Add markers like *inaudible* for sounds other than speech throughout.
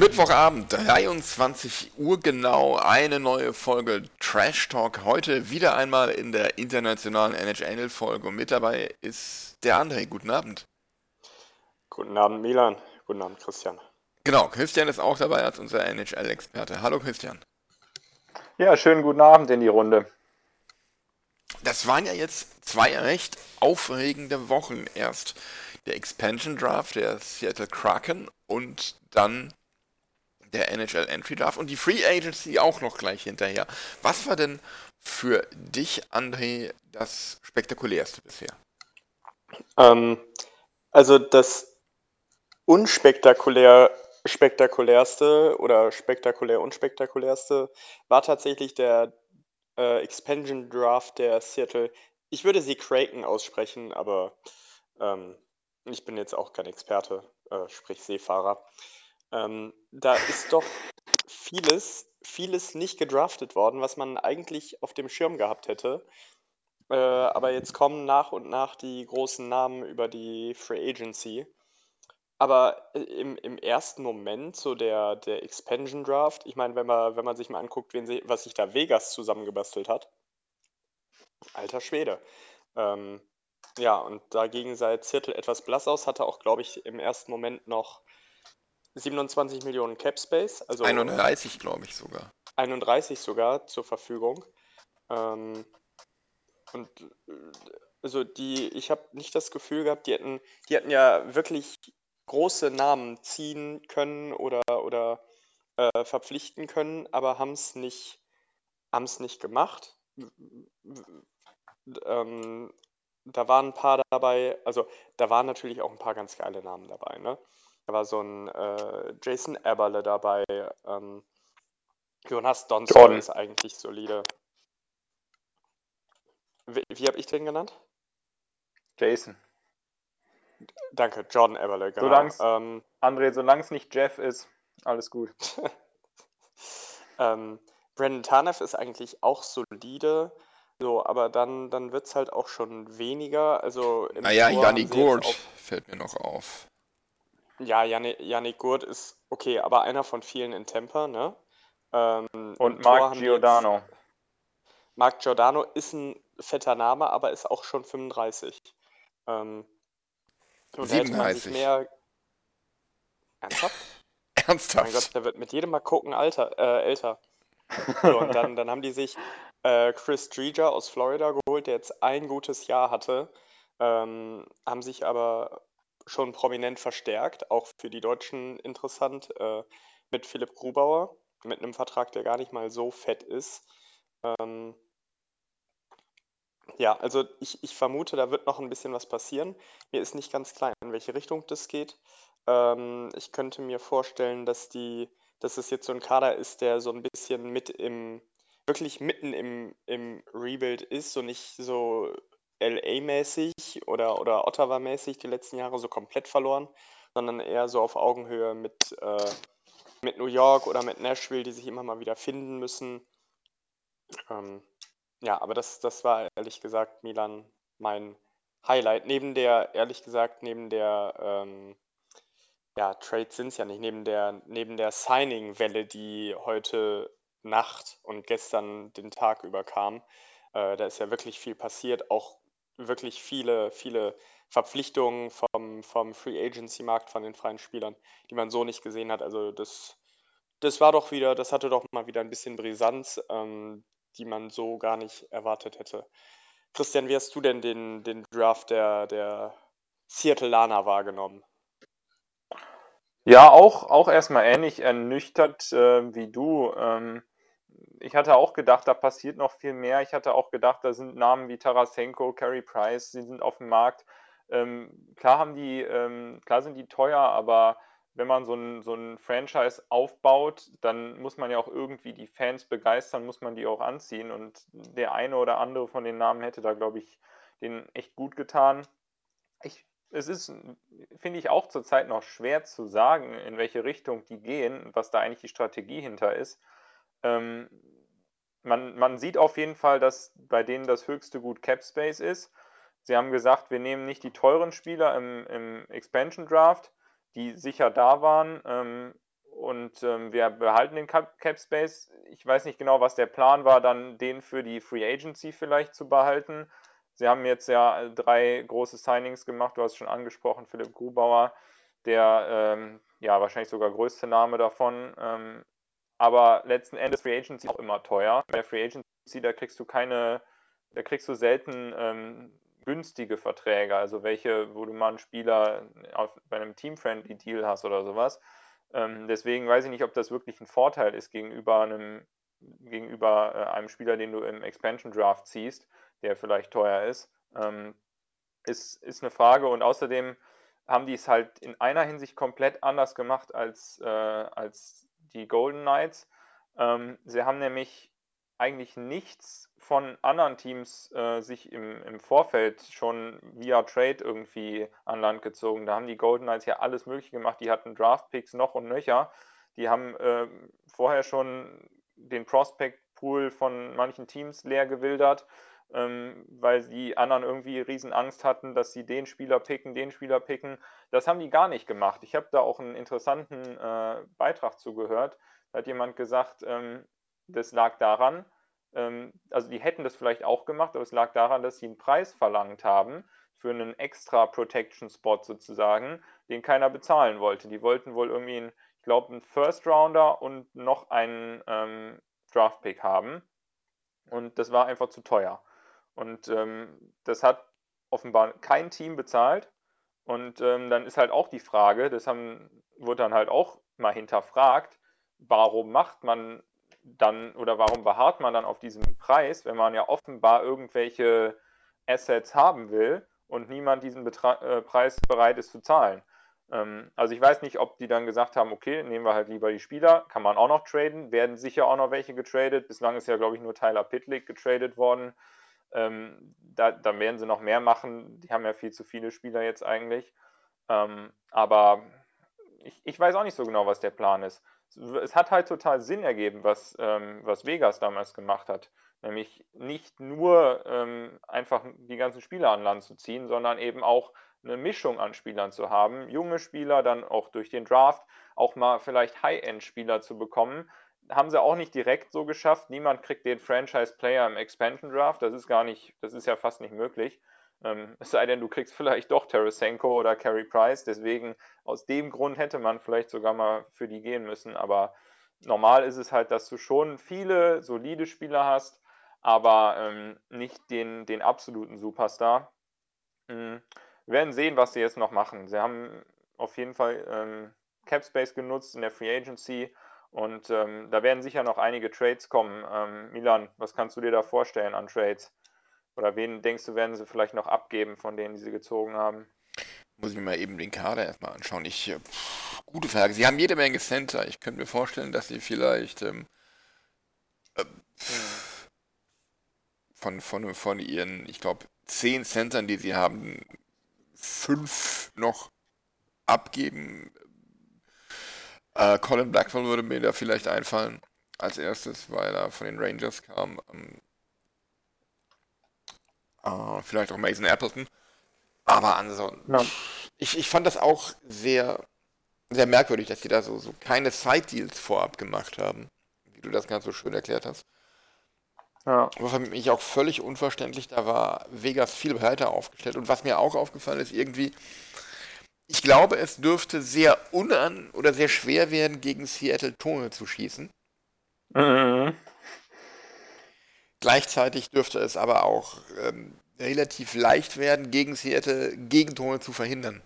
Mittwochabend, 23 Uhr genau, eine neue Folge Trash Talk. Heute wieder einmal in der internationalen NHL-Folge und mit dabei ist der André. Guten Abend. Guten Abend, Milan. Guten Abend, Christian. Genau, Christian ist auch dabei als unser NHL-Experte. Hallo Christian. Ja, schönen guten Abend in die Runde. Das waren ja jetzt zwei recht aufregende Wochen. Erst der Expansion Draft der Seattle Kraken und dann der NHL Entry Draft und die Free Agency auch noch gleich hinterher. Was war denn für dich, André, das spektakulärste bisher? Ähm, also das unspektakulär spektakulärste oder spektakulär unspektakulärste war tatsächlich der äh, Expansion Draft der Seattle. Ich würde sie Kraken aussprechen, aber ähm, ich bin jetzt auch kein Experte, äh, sprich Seefahrer. Ähm, da ist doch vieles, vieles nicht gedraftet worden, was man eigentlich auf dem Schirm gehabt hätte. Äh, aber jetzt kommen nach und nach die großen Namen über die Free Agency. Aber äh, im, im ersten Moment, so der, der Expansion Draft, ich meine, wenn man, wenn man sich mal anguckt, wen sie, was sich da Vegas zusammengebastelt hat, alter Schwede. Ähm, ja, und dagegen sah Zirtel etwas blass aus, hatte auch, glaube ich, im ersten Moment noch 27 Millionen Cap Space, also 31, glaube ich sogar. 31 sogar zur Verfügung. Ähm, und äh, also die, ich habe nicht das Gefühl gehabt, die hätten, die hätten ja wirklich große Namen ziehen können oder, oder äh, verpflichten können, aber haben es nicht, haben's nicht gemacht. Ähm, da waren ein paar dabei, also da waren natürlich auch ein paar ganz geile Namen dabei, ne? Da war so ein äh, Jason Eberle dabei. Ähm, Jonas Donson ist eigentlich solide. Wie, wie habe ich den genannt? Jason. Danke, Jordan Eberle, genau. Solang's- Ähm, André, solange es nicht Jeff ist, alles gut. *laughs* ähm, Brandon Tanev ist eigentlich auch solide, so, aber dann, dann wird es halt auch schon weniger. Also im Naja, Tor Gurt fällt mir noch auf. Ja, Janni- Yannick Gurt ist okay, aber einer von vielen in Tampa, ne? Ähm, Und haben die jetzt- Giordano. Mark Giordano ist ein fetter Name, aber ist auch schon 35. Ähm, und da hätte man sich 37. mehr. Ernsthaft? *laughs* Mein Ernsthaft? Gott, der wird mit jedem Mal gucken Alter, äh, älter. So, und dann, dann haben die sich äh, Chris Dreger aus Florida geholt, der jetzt ein gutes Jahr hatte, ähm, haben sich aber schon prominent verstärkt, auch für die Deutschen interessant, äh, mit Philipp Grubauer, mit einem Vertrag, der gar nicht mal so fett ist. Ähm, ja, also ich, ich vermute, da wird noch ein bisschen was passieren. Mir ist nicht ganz klar, in welche Richtung das geht. Ähm, ich könnte mir vorstellen, dass die, dass es jetzt so ein Kader ist, der so ein bisschen mit im, wirklich mitten im, im Rebuild ist und nicht so LA-mäßig oder, oder Ottawa-mäßig die letzten Jahre so komplett verloren, sondern eher so auf Augenhöhe mit, äh, mit New York oder mit Nashville, die sich immer mal wieder finden müssen. Ähm, ja, aber das, das war ehrlich gesagt, Milan, mein Highlight. Neben der, ehrlich gesagt, neben der, ähm, ja, Trades sind es ja nicht, neben der, neben der Signing-Welle, die heute Nacht und gestern den Tag über kam. Äh, da ist ja wirklich viel passiert, auch wirklich viele, viele Verpflichtungen vom, vom Free Agency-Markt von den freien Spielern, die man so nicht gesehen hat. Also das, das war doch wieder, das hatte doch mal wieder ein bisschen Brisanz, ähm, die man so gar nicht erwartet hätte. Christian, wie hast du denn den, den Draft der, der Seattle Lana wahrgenommen? Ja, auch, auch erstmal ähnlich ernüchtert äh, wie du. Ähm, ich hatte auch gedacht, da passiert noch viel mehr. Ich hatte auch gedacht, da sind Namen wie Tarasenko, Carey Price, die sind auf dem Markt. Ähm, klar haben die, ähm, klar sind die teuer, aber wenn man so ein, so ein Franchise aufbaut, dann muss man ja auch irgendwie die Fans begeistern, muss man die auch anziehen. Und der eine oder andere von den Namen hätte da, glaube ich, den echt gut getan. Ich, es ist, finde ich, auch zurzeit noch schwer zu sagen, in welche Richtung die gehen, was da eigentlich die Strategie hinter ist. Ähm, man, man sieht auf jeden Fall, dass bei denen das höchste Gut Cap Space ist. Sie haben gesagt, wir nehmen nicht die teuren Spieler im, im Expansion Draft, die sicher da waren. Ähm, und ähm, wir behalten den Cap, Cap Space. Ich weiß nicht genau, was der Plan war, dann den für die Free Agency vielleicht zu behalten. Sie haben jetzt ja drei große Signings gemacht. Du hast es schon angesprochen, Philipp Grubauer, der ähm, ja wahrscheinlich sogar größte Name davon. Ähm, aber letzten Endes Free Agency auch immer teuer. Bei Free Agency, da kriegst du keine, da kriegst du selten ähm, günstige Verträge, also welche, wo du mal einen Spieler auf, bei einem Team-Friendly Deal hast oder sowas. Ähm, deswegen weiß ich nicht, ob das wirklich ein Vorteil ist gegenüber einem, gegenüber äh, einem Spieler, den du im Expansion Draft ziehst, der vielleicht teuer ist. Ähm, ist, ist eine Frage und außerdem haben die es halt in einer Hinsicht komplett anders gemacht als, äh, als die Golden Knights. Ähm, sie haben nämlich eigentlich nichts von anderen Teams äh, sich im, im Vorfeld schon via Trade irgendwie an Land gezogen. Da haben die Golden Knights ja alles Mögliche gemacht. Die hatten Draft-Picks noch und nöcher. Die haben äh, vorher schon den Prospect-Pool von manchen Teams leer gewildert, ähm, weil die anderen irgendwie riesen Angst hatten, dass sie den Spieler picken, den Spieler picken. Das haben die gar nicht gemacht. Ich habe da auch einen interessanten äh, Beitrag zugehört. Da hat jemand gesagt, ähm, das lag daran, ähm, also die hätten das vielleicht auch gemacht, aber es lag daran, dass sie einen Preis verlangt haben für einen extra Protection Spot sozusagen, den keiner bezahlen wollte. Die wollten wohl irgendwie, einen, ich glaube, einen First Rounder und noch einen ähm, Draft Pick haben. Und das war einfach zu teuer. Und ähm, das hat offenbar kein Team bezahlt. Und ähm, dann ist halt auch die Frage, das haben, wurde dann halt auch mal hinterfragt, warum macht man dann oder warum beharrt man dann auf diesem Preis, wenn man ja offenbar irgendwelche Assets haben will und niemand diesen Betra äh, Preis bereit ist zu zahlen? Ähm, also ich weiß nicht, ob die dann gesagt haben, okay, nehmen wir halt lieber die Spieler, kann man auch noch traden, werden sicher auch noch welche getradet. Bislang ist ja, glaube ich, nur Tyler Pitlick getradet worden. Ähm, da, dann werden sie noch mehr machen. Die haben ja viel zu viele Spieler jetzt eigentlich. Ähm, aber ich, ich weiß auch nicht so genau, was der Plan ist es hat halt total Sinn ergeben, was, ähm, was Vegas damals gemacht hat. Nämlich nicht nur ähm, einfach die ganzen Spieler an Land zu ziehen, sondern eben auch eine Mischung an Spielern zu haben. Junge Spieler, dann auch durch den Draft auch mal vielleicht High-End-Spieler zu bekommen. Haben sie auch nicht direkt so geschafft. Niemand kriegt den Franchise-Player im Expansion Draft. Das ist gar nicht, das ist ja fast nicht möglich. Ähm, *laughs* es sei denn, du kriegst vielleicht doch Tarasenko oder Carey Price. Deswegen, aus dem Grund hätte man vielleicht sogar mal für die gehen müssen. Aber normal ist es halt, dass du schon viele solide Spieler hast, aber ähm, nicht den, den absoluten Superstar. Mhm. Wir werden sehen, was sie jetzt noch machen. Sie haben auf jeden Fall ähm, Cap Space genutzt in der Free Agency. Und ähm, da werden sicher noch einige Trades kommen. Ähm, Milan, was kannst du dir da vorstellen an Trades? Oder wen denkst du, werden sie vielleicht noch abgeben von denen, die sie gezogen haben? Muss ich mir mal eben den Kader erstmal anschauen. Ich, äh, pff, gute Frage. Sie haben jede Menge Center. Ich könnte mir vorstellen, dass sie vielleicht ähm, äh, von, von, von ihren, ich glaube, zehn Centern, die sie haben, fünf noch abgeben. Äh, Colin Blackwell würde mir da vielleicht einfallen als erstes, weil er von den Rangers kam. Ähm, Uh, vielleicht auch Mason Appleton. Aber ansonsten. Ja. Ich, ich fand das auch sehr, sehr merkwürdig, dass die da so, so keine Side-Deals vorab gemacht haben. Wie du das ganz so schön erklärt hast. Ja. Was für mich auch völlig unverständlich, da war Vegas viel breiter aufgestellt. Und was mir auch aufgefallen ist, irgendwie, ich glaube, es dürfte sehr unan oder sehr schwer werden, gegen Seattle Tone zu schießen. Mhm. Gleichzeitig dürfte es aber auch ähm, relativ leicht werden, gegen Seattle Gegentore zu verhindern.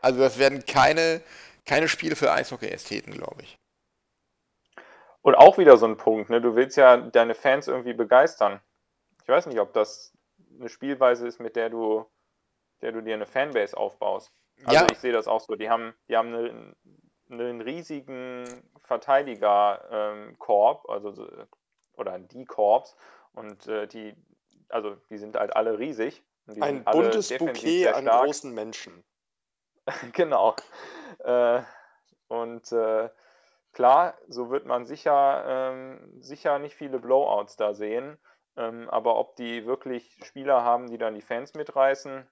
Also das werden keine, keine Spiele für Eishockey-Ästheten, glaube ich. Und auch wieder so ein Punkt, ne? du willst ja deine Fans irgendwie begeistern. Ich weiß nicht, ob das eine Spielweise ist, mit der du, der du dir eine Fanbase aufbaust. Also Ja. ich sehe das auch so. Die haben, die haben einen, einen riesigen Verteidiger-Korb, also so- oder die Korps und äh, die, also die sind halt alle riesig. Ein alle buntes Bouquet an großen Menschen. *laughs* Genau. Äh, und äh, klar, so wird man sicher, ähm, sicher nicht viele Blowouts da sehen. Ähm, aber ob die wirklich Spieler haben, die dann die Fans mitreißen,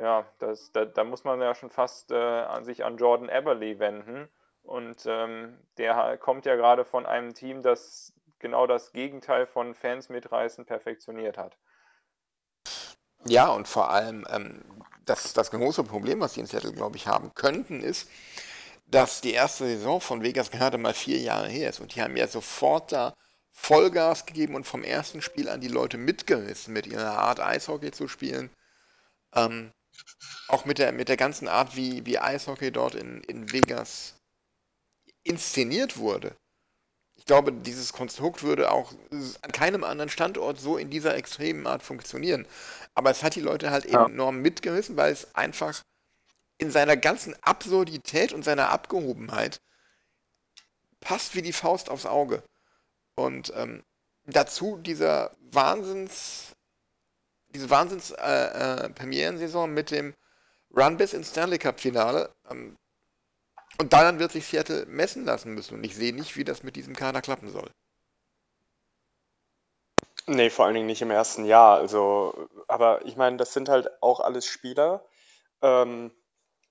ja, das, da, da muss man ja schon fast äh, an sich an Jordan Eberly wenden. Und ähm, der kommt ja gerade von einem Team, das genau das Gegenteil von Fans mitreißen perfektioniert hat. Ja, und vor allem ähm, das, das große Problem, was die in Seattle, glaube ich, haben könnten, ist, dass die erste Saison von Vegas gerade mal vier Jahre her ist. Und die haben ja sofort da Vollgas gegeben und vom ersten Spiel an die Leute mitgerissen, mit ihrer Art Eishockey zu spielen. Ähm, auch mit der, mit der ganzen Art, wie, wie Eishockey dort in, in Vegas inszeniert wurde. Ich glaube, dieses Konstrukt würde auch an keinem anderen Standort so in dieser extremen Art funktionieren. Aber es hat die Leute halt Ja. enorm mitgerissen, weil es einfach in seiner ganzen Absurdität und seiner Abgehobenheit passt wie die Faust aufs Auge. Und ähm, dazu dieser Wahnsinns, diese Wahnsinns äh, äh, mit dem Run bis ins Stanley Cup Finale. Ähm, und daran wird sich Seattle messen lassen müssen. Und ich sehe nicht, wie das mit diesem Kader klappen soll. Nee, vor allen Dingen nicht im ersten Jahr. Also, aber ich meine, das sind halt auch alles Spieler. Ähm,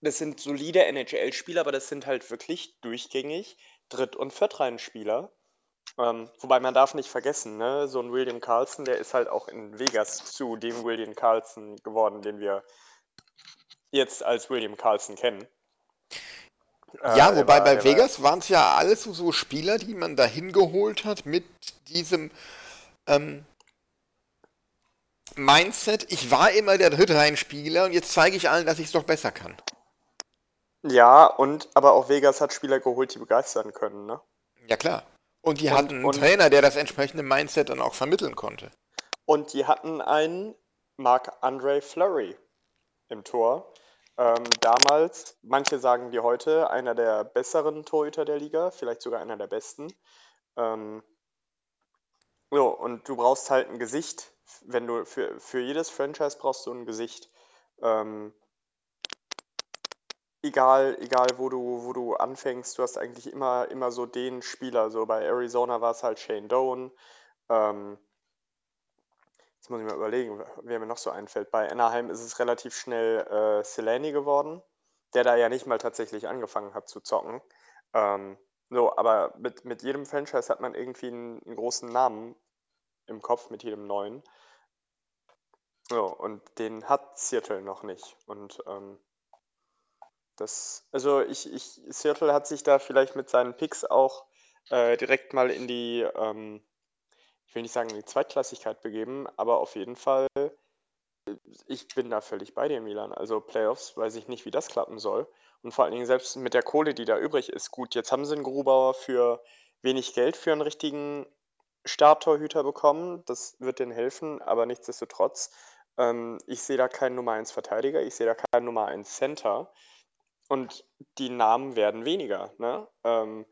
das sind solide NHL-Spieler, aber das sind halt wirklich durchgängig Dritt- und Viertreihenspieler. Ähm, wobei man darf nicht vergessen, ne, so ein William Carlson, der ist halt auch in Vegas zu dem William Carlson geworden, den wir jetzt als William Carlson kennen. Äh, Ja, der wobei war- bei Vegas waren es ja alles so, so Spieler, die man dahin geholt hat mit diesem ähm, Mindset, ich war immer der Drittreihenspieler und jetzt zeige ich allen, dass ich es doch besser kann. Ja, und aber auch Vegas hat Spieler geholt, die begeistern können, ne? Ja klar. Und die Und- hatten einen und- Trainer, der das entsprechende Mindset dann auch vermitteln konnte. Und die hatten einen Marc-André Fleury im Tor. Ähm, damals, manche sagen wie heute, einer der besseren Torhüter der Liga, vielleicht sogar einer der besten. Ähm, so, und du brauchst halt ein Gesicht. Wenn du für, für jedes Franchise brauchst du ein Gesicht. Ähm, egal, egal wo du, wo du anfängst, du hast eigentlich immer, immer so den Spieler. So bei Arizona war es halt Shane Doan. Ähm, Jetzt muss ich mal überlegen, wer mir noch so einfällt. Bei Anaheim ist es relativ schnell äh, Seleni geworden, der da ja nicht mal tatsächlich angefangen hat zu zocken. Ähm, so, aber mit, mit jedem Franchise hat man irgendwie einen, einen großen Namen im Kopf, mit jedem neuen. So, und den hat Seattle noch nicht. Und ähm, das, also ich, ich, Seattle hat sich da vielleicht mit seinen Picks auch äh, direkt mal in die, ähm, ich will nicht sagen in die Zweitklassigkeit begeben, aber auf jeden Fall, äh, ich bin da völlig bei dir, Milan. Also Playoffs, weiß ich nicht, wie das klappen soll. Und vor allen Dingen selbst mit der Kohle, die da übrig ist. Gut, jetzt haben sie einen Grubauer für wenig Geld für einen richtigen Starttorhüter bekommen. Das wird denen helfen, aber nichtsdestotrotz, ähm, ich sehe da keinen Nummer 1 Verteidiger, ich sehe da keinen Nummer 1 Center. Und die Namen werden weniger. Ne? Ähm,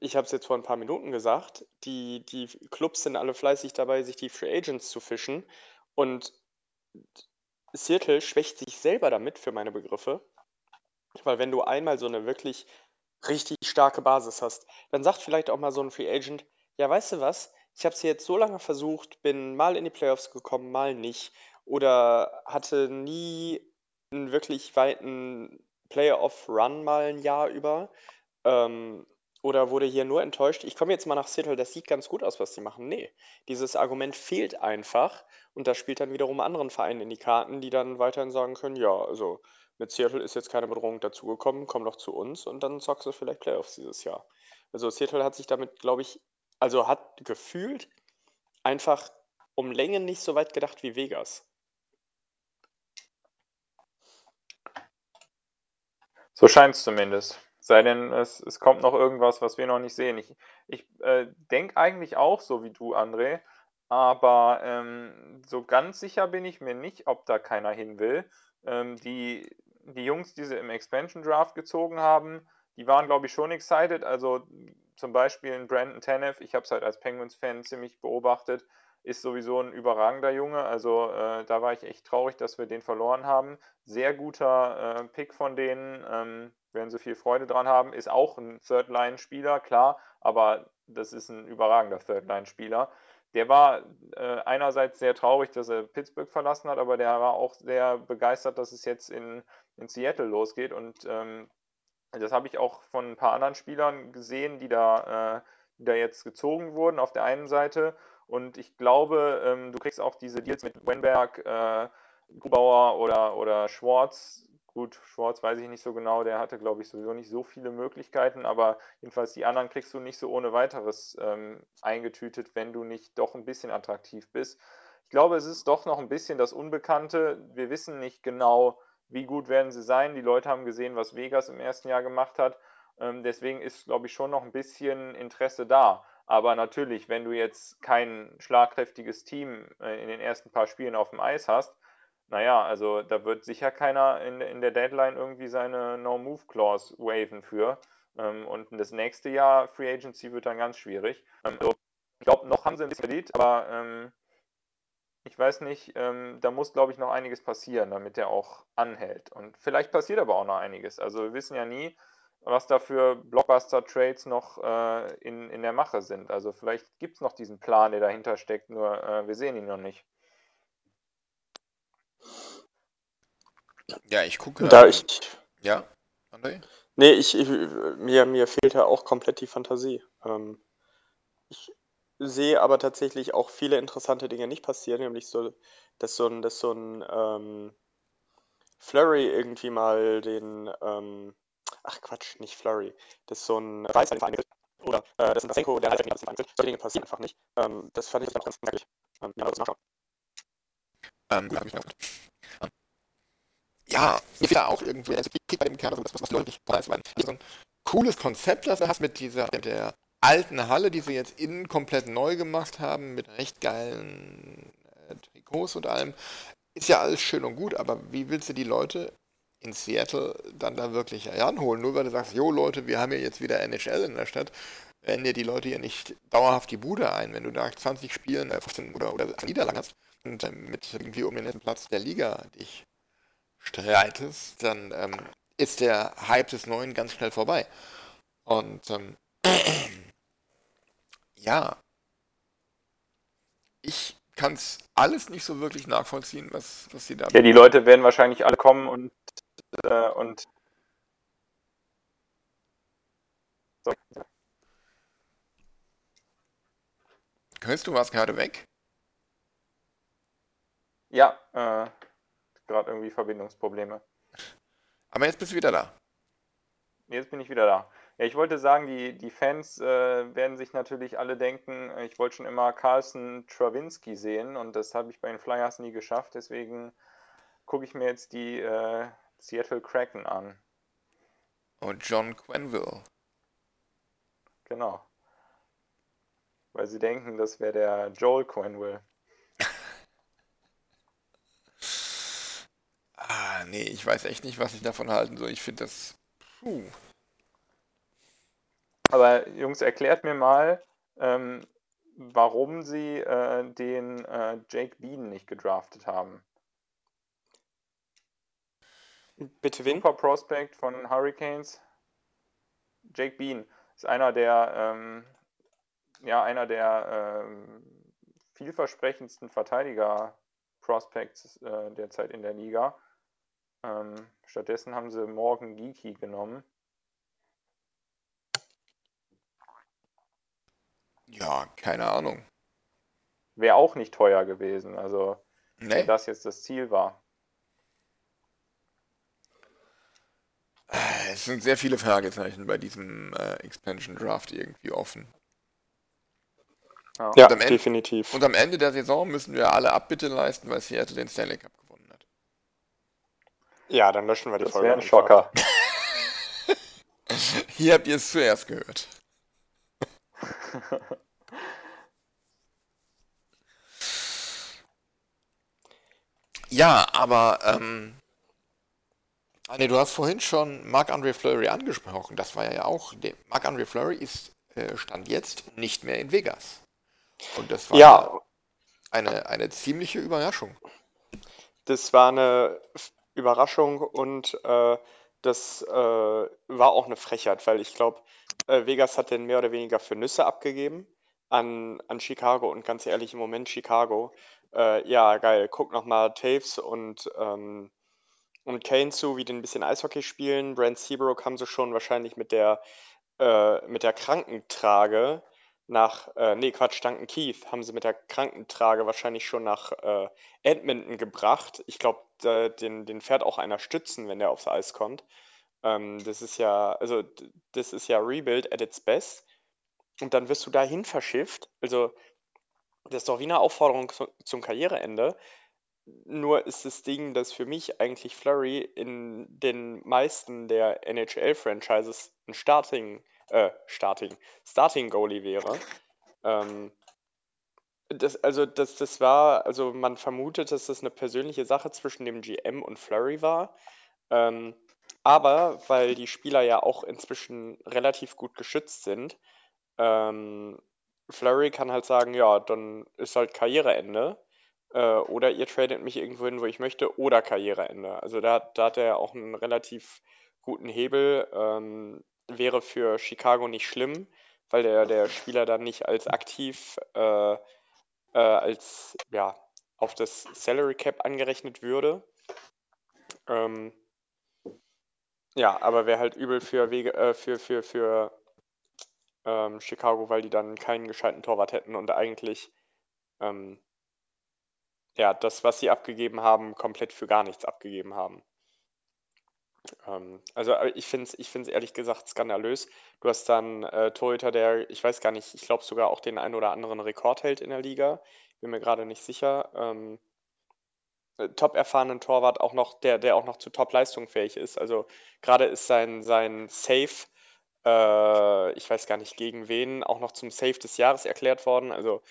ich habe es jetzt vor ein paar Minuten gesagt, die, die Clubs sind alle fleißig dabei, sich die Free Agents zu fischen. Und Seattle schwächt sich selber damit, für meine Begriffe. Weil wenn du einmal so eine wirklich richtig starke Basis hast, dann sagt vielleicht auch mal so ein Free Agent, ja, weißt du was, ich habe es jetzt so lange versucht, bin mal in die Playoffs gekommen, mal nicht. Oder hatte nie einen wirklich weiten Playoff-Run mal ein Jahr über. Ähm, oder wurde hier nur enttäuscht, ich komme jetzt mal nach Seattle, das sieht ganz gut aus, was die machen. Nee, dieses Argument fehlt einfach und das spielt dann wiederum anderen Vereinen in die Karten, die dann weiterhin sagen können, ja, also mit Seattle ist jetzt keine Bedrohung dazugekommen, komm doch zu uns und dann zockst du vielleicht Playoffs dieses Jahr. Also Seattle hat sich damit, glaube ich, also hat gefühlt einfach um Längen nicht so weit gedacht wie Vegas. So scheint es zumindest. Sei denn, es, es kommt noch irgendwas, was wir noch nicht sehen. Ich, ich äh, denke eigentlich auch so wie du, André, aber ähm, so ganz sicher bin ich mir nicht, ob da keiner hin will. Ähm, die die Jungs, die sie im Expansion Draft gezogen haben, die waren, glaube ich, schon excited. Also zum Beispiel in Brandon Tanev, ich habe es halt als Penguins-Fan ziemlich beobachtet, ist sowieso ein überragender Junge. Also äh, da war ich echt traurig, dass wir den verloren haben. Sehr guter äh, Pick von denen, ähm, werden sie viel Freude dran haben. Ist auch ein Third-Line-Spieler, klar, aber das ist ein überragender Third-Line-Spieler. Der war äh, einerseits sehr traurig, dass er Pittsburgh verlassen hat, aber der war auch sehr begeistert, dass es jetzt in, in Seattle losgeht. Und ähm, das habe ich auch von ein paar anderen Spielern gesehen, die da, äh, die da jetzt gezogen wurden auf der einen Seite. Und ich glaube, ähm, du kriegst auch diese Deals mit Wenberg, äh, Grubauer oder, oder Schwartz. Gut, Schwartz weiß ich nicht so genau, der hatte, glaube ich, sowieso nicht so viele Möglichkeiten, aber jedenfalls die anderen kriegst du nicht so ohne weiteres ähm, eingetütet, wenn du nicht doch ein bisschen attraktiv bist. Ich glaube, es ist doch noch ein bisschen das Unbekannte. Wir wissen nicht genau, wie gut werden sie sein. Die Leute haben gesehen, was Vegas im ersten Jahr gemacht hat. Ähm, deswegen ist, glaube ich, schon noch ein bisschen Interesse da. Aber natürlich, wenn du jetzt kein schlagkräftiges Team äh, in den ersten paar Spielen auf dem Eis hast, naja, also da wird sicher keiner in, in der Deadline irgendwie seine No-Move-Clause waven für. Ähm, und das nächste Jahr Free Agency wird dann ganz schwierig. Also, ich glaube, noch haben sie ein bisschen Kredit, aber ähm, ich weiß nicht, ähm, da muss, glaube ich, noch einiges passieren, damit er auch anhält. Und vielleicht passiert aber auch noch einiges. Also wir wissen ja nie, was da für Blockbuster-Trades noch äh, in, in der Mache sind. Also vielleicht gibt es noch diesen Plan, der dahinter steckt, nur äh, wir sehen ihn noch nicht. Ja, ich gucke. Da ich. Ja, André? Nee, ich, ich, mir, mir fehlt ja auch komplett die Fantasie. Ähm, ich sehe aber tatsächlich auch viele interessante Dinge nicht passieren, nämlich so, dass so ein, dass so ein ähm, Flurry irgendwie mal den, ähm, ach Quatsch, nicht Flurry, dass so ein Reis den oder äh, dass ein Rasenko der Halbfinale Verein Solche Dinge passieren einfach nicht. Ähm, das fand ich ganz merklich. Ähm, ja, das nachschauen. Ähm, gut, ich noch. Ähm, ja, mir fehlt da auch irgendwie, also Krieg bei dem Kerl, das, was, Leute nicht preisweisen. So ein cooles Konzept, das du hast mit dieser, mit der alten Halle, die sie jetzt innen komplett neu gemacht haben, mit recht geilen äh, Trikots und allem, ist ja alles schön und gut, aber wie willst du die Leute in Seattle dann da wirklich heranholen? Nur weil du sagst, jo Leute, wir haben ja jetzt wieder NHL in der Stadt, werden dir die Leute ja nicht dauerhaft die Bude ein, wenn du da 20 Spielen äh, 15 oder, oder Niederlagen hast und äh, mit irgendwie um den letzten Platz der Liga dich streitest, dann ähm, ist der Hype des Neuen ganz schnell vorbei. Und ähm, *clears throat* ja, ich kann es alles nicht so wirklich nachvollziehen, was, was sie da. Ja, die Leute werden wahrscheinlich alle kommen und, äh, und Hörst du was gerade weg? Ja, äh, gerade irgendwie Verbindungsprobleme. Aber jetzt bist du wieder da. Jetzt bin ich wieder da. Ja, ich wollte sagen, die, die Fans äh, werden sich natürlich alle denken, äh, ich wollte schon immer Carlson Trawinski sehen und das habe ich bei den Flyers nie geschafft. Deswegen gucke ich mir jetzt die äh, Seattle Kraken an. Und John Quenville. Genau. Weil sie denken, das wäre der Joel Quenville. *laughs* ah, nee, ich weiß echt nicht, was ich davon halten soll. Ich finde das. Puh. Aber Jungs, erklärt mir mal, ähm, warum sie äh, den äh, Jake Bean nicht gedraftet haben. Bitte wen? Super Prospect von Hurricanes. Jake Bean ist einer der, ähm, ja, einer der ähm, vielversprechendsten Verteidiger-Prospects äh, derzeit in der Liga. Ähm, stattdessen haben sie Morgan Geeky genommen. Ja, keine Ahnung. Wäre auch nicht teuer gewesen, also Nee. wenn das jetzt das Ziel war. Es sind sehr viele Fragezeichen bei diesem äh, Expansion Draft irgendwie offen. Ja, Und am Ende- definitiv. Und am Ende der Saison müssen wir alle Abbitte leisten, weil Seattle den Stanley Cup gewonnen hat. Ja, dann löschen wir die Das Folge. wäre ein. Schocker. *laughs* Hier habt ihr es zuerst gehört. *laughs* Ja, aber ähm, Ah, nee, du hast vorhin schon Marc-André Fleury angesprochen. Das war ja auch. Marc-André Fleury ist äh, Stand jetzt nicht mehr in Vegas. Und das war Ja, eine, eine ziemliche Überraschung. das war eine Überraschung und äh, das äh, war auch eine Frechheit, weil ich glaube, äh, Vegas hat den mehr oder weniger für Nüsse abgegeben an, an Chicago und ganz ehrlich, im Moment Chicago, äh, ja, geil, guck nochmal Taves und, ähm, und Kane zu, wie die ein bisschen Eishockey spielen. Brent Seabrook haben sie schon wahrscheinlich mit der, äh, mit der Krankentrage nach, äh, nee, Quatsch, Duncan Keith haben sie mit der Krankentrage wahrscheinlich schon nach äh, Edmonton gebracht. Ich glaube, den, den fährt auch einer stützen, wenn der aufs Eis kommt. Ähm, das ist ja, also das ist ja Rebuild at its best. Und dann wirst du dahin verschifft. Also, das ist doch wie eine Aufforderung zu, zum Karriereende. Nur ist das Ding, dass für mich eigentlich Flurry in den meisten der NHL-Franchises ein Starting, äh, Starting, Starting Goalie wäre. Ähm, das, also das, das war, also man vermutet, dass das eine persönliche Sache zwischen dem GM und Flurry war. Ähm, aber weil die Spieler ja auch inzwischen relativ gut geschützt sind, ähm, Flurry kann halt sagen, ja, dann ist halt Karriereende. Äh, oder ihr tradet mich irgendwo hin, wo ich möchte, oder Karriereende. Also da, hat- da hat er auch einen relativ guten Hebel. Ähm, wäre für Chicago nicht schlimm, weil der, der Spieler dann nicht als aktiv äh, äh, als ja auf das Salary Cap angerechnet würde. Ähm, ja, aber wäre halt übel für Wege, äh, für, für, für ähm, Chicago, weil die dann keinen gescheiten Torwart hätten und eigentlich ähm, ja, das, was sie abgegeben haben, komplett für gar nichts abgegeben haben. Ähm, also ich finde es ich find's ehrlich gesagt skandalös. Du hast dann äh, Torhüter, der, ich weiß gar nicht, ich glaube sogar auch den einen oder anderen Rekord hält in der Liga. Bin mir gerade nicht sicher. Ähm, äh, top erfahrenen Torwart, auch noch, der, der auch noch zu Top-Leistung fähig ist. Also gerade ist sein, sein Save, äh, ich weiß gar nicht gegen wen, auch noch zum Save des Jahres erklärt worden. Also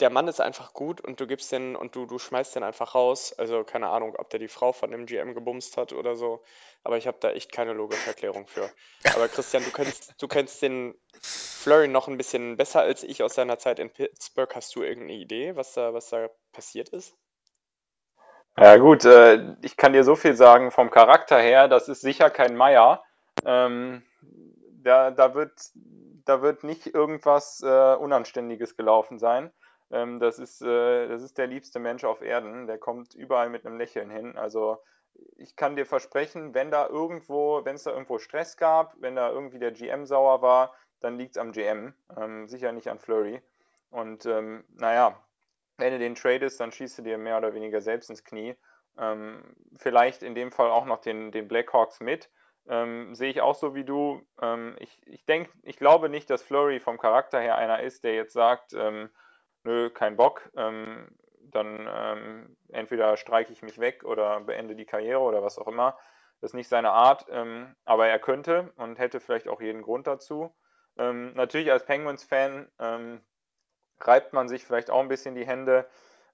der Mann ist einfach gut und du gibst den und du, du schmeißt den einfach raus. Also keine Ahnung, ob der die Frau von dem GM gebumst hat oder so. Aber ich habe da echt keine logische Erklärung für. Aber Christian, du kennst, du kennst den Flurry noch ein bisschen besser als ich aus seiner Zeit in Pittsburgh. Hast du irgendeine Idee, was da, was da passiert ist? Ja gut, äh, ich kann dir so viel sagen vom Charakter her, das ist sicher kein Meier. Ähm, da, da, wird, da wird nicht irgendwas äh, Unanständiges gelaufen sein. Ähm, das ist, äh, das ist der liebste Mensch auf Erden. Der kommt überall mit einem Lächeln hin. Also ich kann dir versprechen, wenn da irgendwo, wenn es da irgendwo Stress gab, wenn da irgendwie der GM sauer war, dann liegt es am GM. Ähm, sicher nicht an Flurry. Und ähm, naja, wenn du den tradest, dann schießt du dir mehr oder weniger selbst ins Knie. Ähm, vielleicht in dem Fall auch noch den, den Blackhawks mit. Ähm, sehe ich auch so wie du. Ähm, ich, ich denke, ich glaube nicht, dass Flurry vom Charakter her einer ist, der jetzt sagt, ähm, nö, kein Bock, ähm, dann ähm, entweder streike ich mich weg oder beende die Karriere oder was auch immer. Das ist nicht seine Art, ähm, aber er könnte und hätte vielleicht auch jeden Grund dazu. Ähm, natürlich als Penguins-Fan ähm, reibt man sich vielleicht auch ein bisschen die Hände.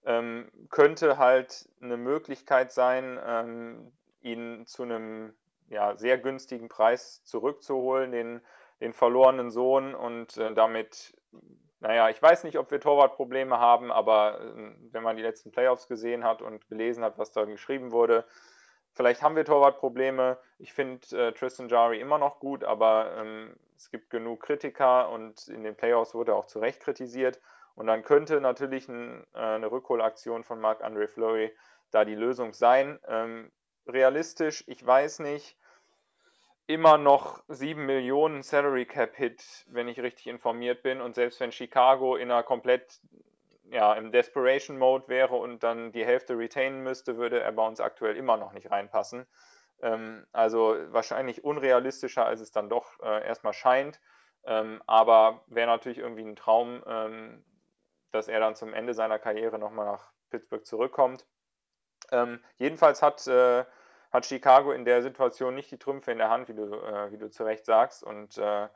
Ähm, könnte halt eine Möglichkeit sein, ihn zu einem ja, sehr günstigen Preis zurückzuholen, den, den verlorenen Sohn und äh, damit, naja, ich weiß nicht, ob wir Torwartprobleme haben, aber äh, wenn man die letzten Playoffs gesehen hat und gelesen hat, was da geschrieben wurde, vielleicht haben wir Torwartprobleme. Ich finde äh, Tristan Jari immer noch gut, aber ähm, es gibt genug Kritiker und in den Playoffs wurde er auch zu Recht kritisiert. Und dann könnte natürlich ein, äh, eine Rückholaktion von Marc-André Fleury da die Lösung sein. Ähm, realistisch, ich weiß nicht, immer noch 7 Millionen Salary Cap Hit, wenn ich richtig informiert bin. Und selbst wenn Chicago in einer komplett ja, im Desperation Mode wäre und dann die Hälfte retainen müsste, würde er bei uns aktuell immer noch nicht reinpassen. Ähm, also wahrscheinlich unrealistischer, als es dann doch äh, erstmal scheint. Ähm, aber wäre natürlich irgendwie ein Traum, ähm, dass er dann zum Ende seiner Karriere nochmal nach Pittsburgh zurückkommt. Ähm, jedenfalls hat, äh, hat Chicago in der Situation nicht die Trümpfe in der Hand, wie du, äh, wie du zu Recht sagst. Und äh,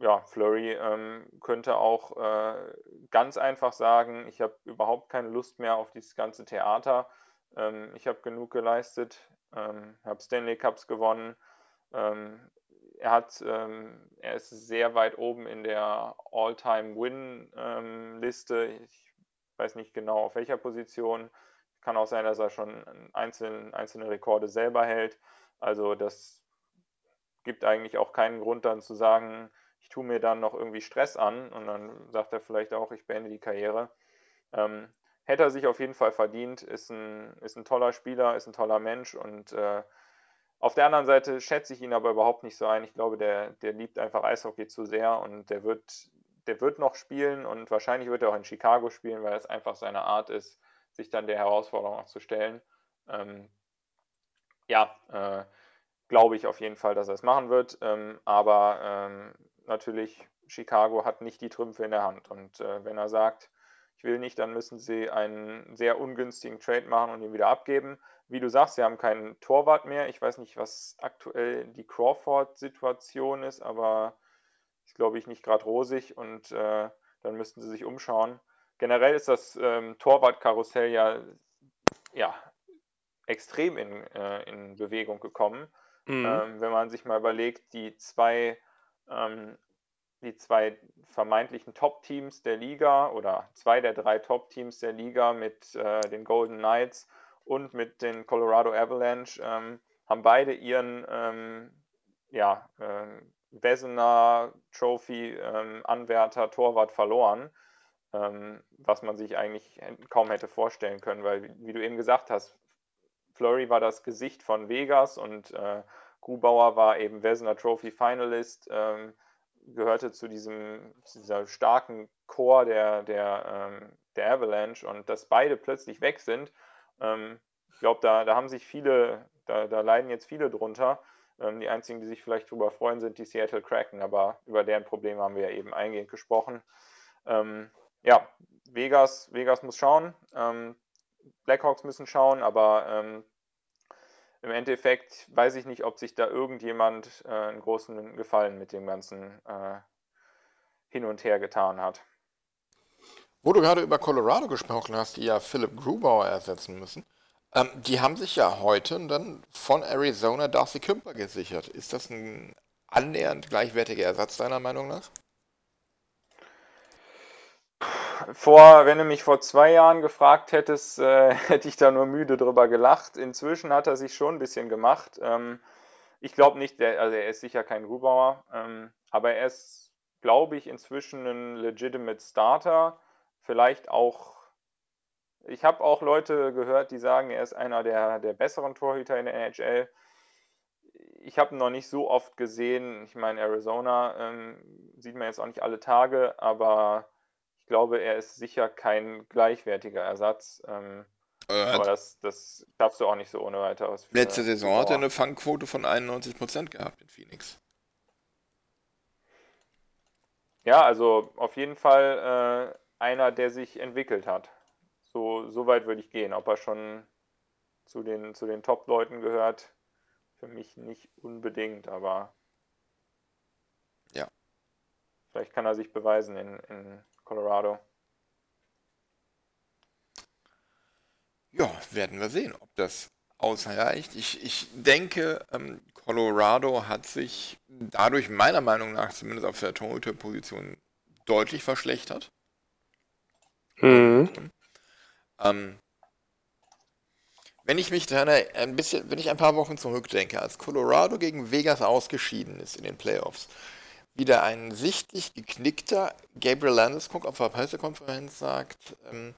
ja, Flurry ähm, könnte auch äh, ganz einfach sagen, ich habe überhaupt keine Lust mehr auf dieses ganze Theater. Ähm, ich habe genug geleistet ähm, hat Stanley Cups gewonnen. Ähm, er hat, ähm, er ist sehr weit oben in der All-Time-Win-Liste. Ähm, ich weiß nicht genau auf welcher Position. Kann auch sein, dass er schon einzelne, einzelne Rekorde selber hält. Also das gibt eigentlich auch keinen Grund dann zu sagen, ich tue mir dann noch irgendwie Stress an und dann sagt er vielleicht auch, ich beende die Karriere. Ähm, hätte er sich auf jeden Fall verdient, ist ein, ist ein toller Spieler, ist ein toller Mensch und äh, auf der anderen Seite schätze ich ihn aber überhaupt nicht so ein. Ich glaube, der, der liebt einfach Eishockey zu sehr und der wird, der wird noch spielen und wahrscheinlich wird er auch in Chicago spielen, weil es einfach seine Art ist, sich dann der Herausforderung auch zu stellen. Ähm, ja, äh, glaube ich auf jeden Fall, dass er es machen wird. Ähm, aber ähm, natürlich, Chicago hat nicht die Trümpfe in der Hand. Und äh, wenn er sagt, ich will nicht, dann müssen sie einen sehr ungünstigen Trade machen und ihn wieder abgeben. Wie du sagst, sie haben keinen Torwart mehr. Ich weiß nicht, was aktuell die Crawford-Situation ist, aber ist, glaube ich, nicht gerade rosig und äh, dann müssten sie sich umschauen. Generell ist das ähm, Torwart-Karussell ja, ja extrem in, äh, in Bewegung gekommen. Mhm. Ähm, wenn man sich mal überlegt, die zwei ähm, die zwei vermeintlichen Top-Teams der Liga oder zwei der drei Top-Teams der Liga mit äh, den Golden Knights und mit den Colorado Avalanche ähm, haben beide ihren ähm, ja, äh, Besener Trophy ähm, Torwart verloren, was man sich eigentlich kaum hätte vorstellen können, weil wie, du eben gesagt hast, Flurry war das Gesicht von Vegas und äh, Grubauer war eben Wesener Trophy Finalist. Ähm, gehörte zu diesem zu dieser starken Chor der, der, ähm, der Avalanche und dass beide plötzlich weg sind, ähm, ich glaube, da, da haben sich viele, da, da leiden jetzt viele drunter. Ähm, die einzigen, die sich vielleicht darüber freuen, sind die Seattle Kraken, aber über deren Probleme haben wir ja eben eingehend gesprochen. Ja, Vegas, Vegas muss schauen. Ähm, Blackhawks müssen schauen, aber ähm, im Endeffekt weiß ich nicht, ob sich da irgendjemand äh, einen großen Gefallen mit dem Ganzen äh, hin und her getan hat. Wo du gerade über Colorado gesprochen hast, die ja Philip Grubauer ersetzen müssen, ähm, die haben sich ja heute dann von Arizona Darcy Kümper gesichert. Ist das ein annähernd gleichwertiger Ersatz deiner Meinung nach? Vor, wenn du mich vor zwei Jahren gefragt hättest, äh, *laughs* hätte ich da nur müde drüber gelacht. Inzwischen hat er sich schon ein bisschen gemacht. Ähm, ich glaube nicht, der, also er ist sicher kein Grubauer, ähm, aber er ist, glaube ich, inzwischen ein legitimate Starter. Vielleicht auch, ich habe auch Leute gehört, die sagen, er ist einer der, der besseren Torhüter in der NHL. Ich habe ihn noch nicht so oft gesehen. Ich meine, Arizona ähm, sieht man jetzt auch nicht alle Tage, aber glaube, er ist sicher kein gleichwertiger Ersatz. Ähm, äh, aber das, das schaffst du auch nicht so ohne weiteres. Letzte Saison hat er eine Fangquote von 91% gehabt in Phoenix. Ja, also auf jeden Fall äh, einer, der sich entwickelt hat. So, so weit würde ich gehen. Ob er schon zu den, zu den Top-Leuten gehört, für mich nicht unbedingt, aber ja. Vielleicht kann er sich beweisen in, in Colorado. Ja, werden wir sehen, ob das ausreicht. Ich, ich denke, ähm, Colorado hat sich dadurch meiner Meinung nach zumindest auf der Torhüter-Position deutlich verschlechtert. Mhm. Ähm, wenn ich mich dann ein bisschen, wenn ich ein paar Wochen zurückdenke, als Colorado gegen Vegas ausgeschieden ist in den Playoffs, wieder ein sichtlich geknickter Gabriel Landeskog auf der Pressekonferenz sagt, ähm,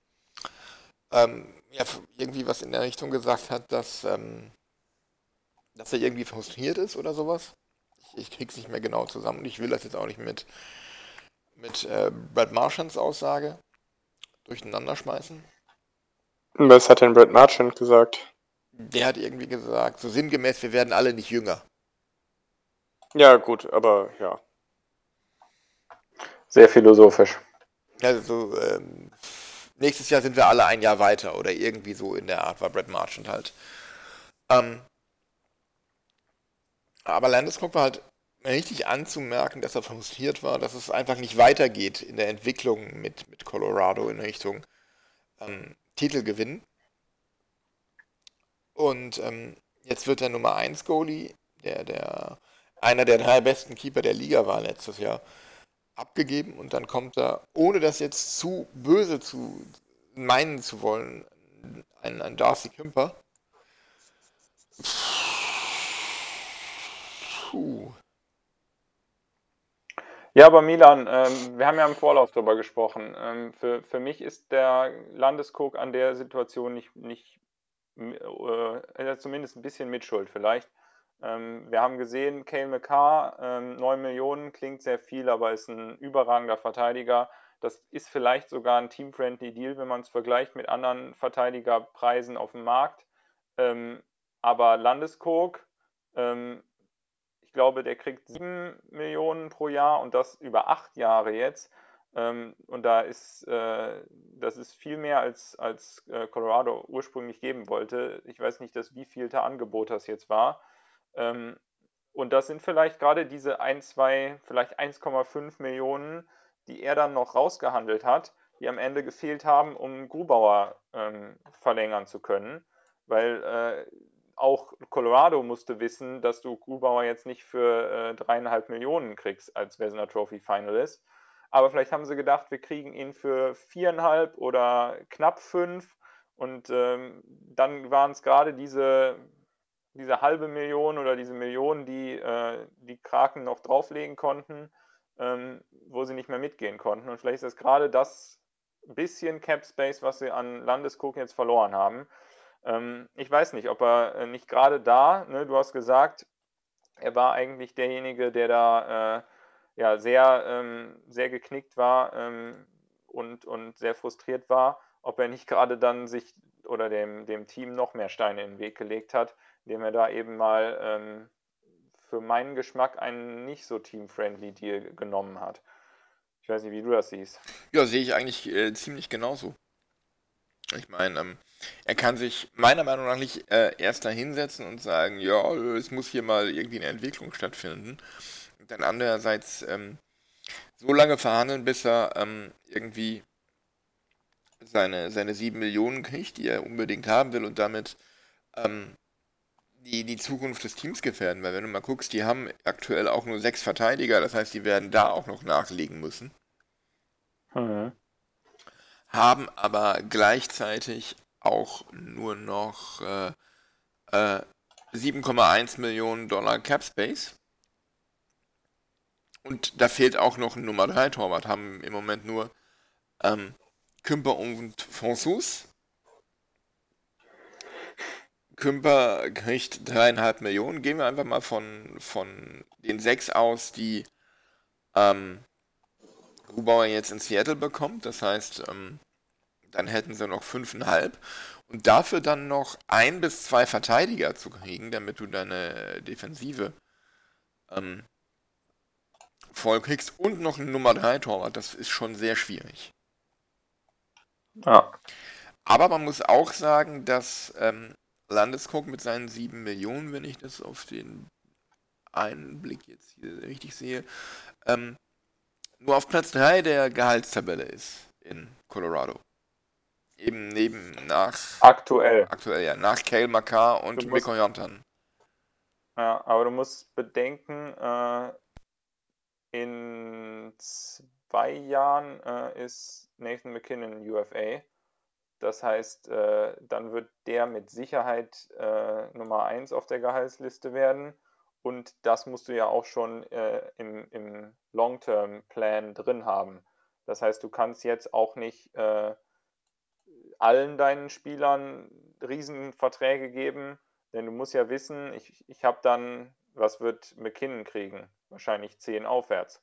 ähm, ja, irgendwie was in der Richtung gesagt hat, dass, ähm, dass er irgendwie frustriert ist oder sowas. Ich, ich krieg's nicht mehr genau zusammen und ich will das jetzt auch nicht mit, mit äh, Brad Marchands Aussage durcheinander schmeißen. Was hat denn Brad Marchand gesagt? Der hat irgendwie gesagt, so sinngemäß, wir werden alle nicht jünger. Ja, gut, aber ja. Sehr philosophisch. Also, ähm, nächstes Jahr sind wir alle ein Jahr weiter oder irgendwie so in der Art war Brad Marchand halt. Ähm, aber Landeskog war halt richtig anzumerken, dass er frustriert war, dass es einfach nicht weitergeht in der Entwicklung mit, mit Colorado in Richtung ähm, Titelgewinn. Und ähm, Jetzt wird der Nummer 1 Goalie, der, der, einer der drei besten Keeper der Liga war letztes Jahr, abgegeben und dann kommt da, ohne das jetzt zu böse zu meinen zu wollen, ein, ein Darcy Kümper. Puh. Ja, aber Milan, ähm, wir haben ja im Vorlauf darüber gesprochen. Ähm, für, für mich ist der Landeskog an der Situation nicht, nicht äh, zumindest ein bisschen Mitschuld vielleicht. Ähm, wir haben gesehen, Kale McCarr, ähm, 9 Millionen klingt sehr viel, aber ist ein überragender Verteidiger. Das ist vielleicht sogar ein team-friendly Deal, wenn man es vergleicht mit anderen Verteidigerpreisen auf dem Markt. Ähm, aber Landeskog, ähm, ich glaube, der kriegt 7 Millionen pro Jahr und das über acht Jahre jetzt. Ähm, und da ist, äh, das ist viel mehr als, als äh, Colorado ursprünglich geben wollte. Ich weiß nicht, das wievielte Angebot das jetzt war. Ähm, und das sind vielleicht gerade diese 1, 2, vielleicht 1,5 Millionen, die er dann noch rausgehandelt hat, die am Ende gefehlt haben, um Grubauer ähm, verlängern zu können. Weil äh, auch Colorado musste wissen, dass du Grubauer jetzt nicht für äh, dreieinhalb Millionen kriegst als Vesna Trophy Finalist. Aber vielleicht haben sie gedacht, wir kriegen ihn für viereinhalb oder knapp fünf. Und ähm, dann waren es gerade diese, diese halbe Million oder diese Million, die äh, die Kraken noch drauflegen konnten, ähm, wo sie nicht mehr mitgehen konnten. Und vielleicht ist das gerade das bisschen Cap Space, was sie an Landeskog jetzt verloren haben. Ähm, ich weiß nicht, ob er äh, nicht gerade da, ne, du hast gesagt, er war eigentlich derjenige, der da äh, ja, sehr, ähm, sehr geknickt war ähm, und, und sehr frustriert war, ob er nicht gerade dann sich oder dem, dem Team noch mehr Steine in den Weg gelegt hat, indem er da eben mal ähm, für meinen Geschmack einen nicht so team-friendly Deal genommen hat. Ich weiß nicht, wie du das siehst. Ja, sehe ich eigentlich äh, ziemlich genauso. Ich meine, ähm, er kann sich meiner Meinung nach nicht äh, erst da hinsetzen und sagen, ja, es muss hier mal irgendwie eine Entwicklung stattfinden dann andererseits ähm, so lange verhandeln, bis er ähm, irgendwie seine, seine 7 Millionen kriegt, die er unbedingt haben will und damit ähm, die, die Zukunft des Teams gefährden. Weil wenn du mal guckst, die haben aktuell auch nur sechs Verteidiger, das heißt, die werden da auch noch nachlegen müssen. Mhm. Haben aber gleichzeitig auch nur noch äh, äh, 7,1 Millionen Dollar Cap Space. Und da fehlt auch noch ein Nummer 3 Torwart. Haben im Moment nur ähm, Kümper und Fonsus. Kümper kriegt dreieinhalb Millionen. Gehen wir einfach mal von, von den sechs aus, die ähm, Grubauer jetzt in Seattle bekommt. Das heißt, ähm, dann hätten sie noch fünfeinhalb. Und dafür dann noch ein bis zwei Verteidiger zu kriegen, damit du deine Defensive ähm, voll kriegst und noch ein Nummer 3 Torwart, das ist schon sehr schwierig. Ja. Aber man muss auch sagen, dass ähm, Landeskog mit seinen 7 Millionen, wenn ich das auf den einen Blick jetzt hier richtig sehe, ähm, nur auf Platz 3 der Gehaltstabelle ist in Colorado. Eben neben nach. Aktuell. Aktuell, ja. Nach Kale Makar und Rico Jontan. Ja, aber du musst bedenken, äh, in zwei Jahren äh, ist Nathan McKinnon UFA. Das heißt, äh, dann wird der mit Sicherheit äh, Nummer 1 auf der Gehaltsliste werden. Und das musst du ja auch schon äh, im, im Long-Term-Plan drin haben. Das heißt, du kannst jetzt auch nicht äh, allen deinen Spielern Riesenverträge geben, denn du musst ja wissen, ich, ich habe dann, was wird McKinnon kriegen? Wahrscheinlich 10 aufwärts.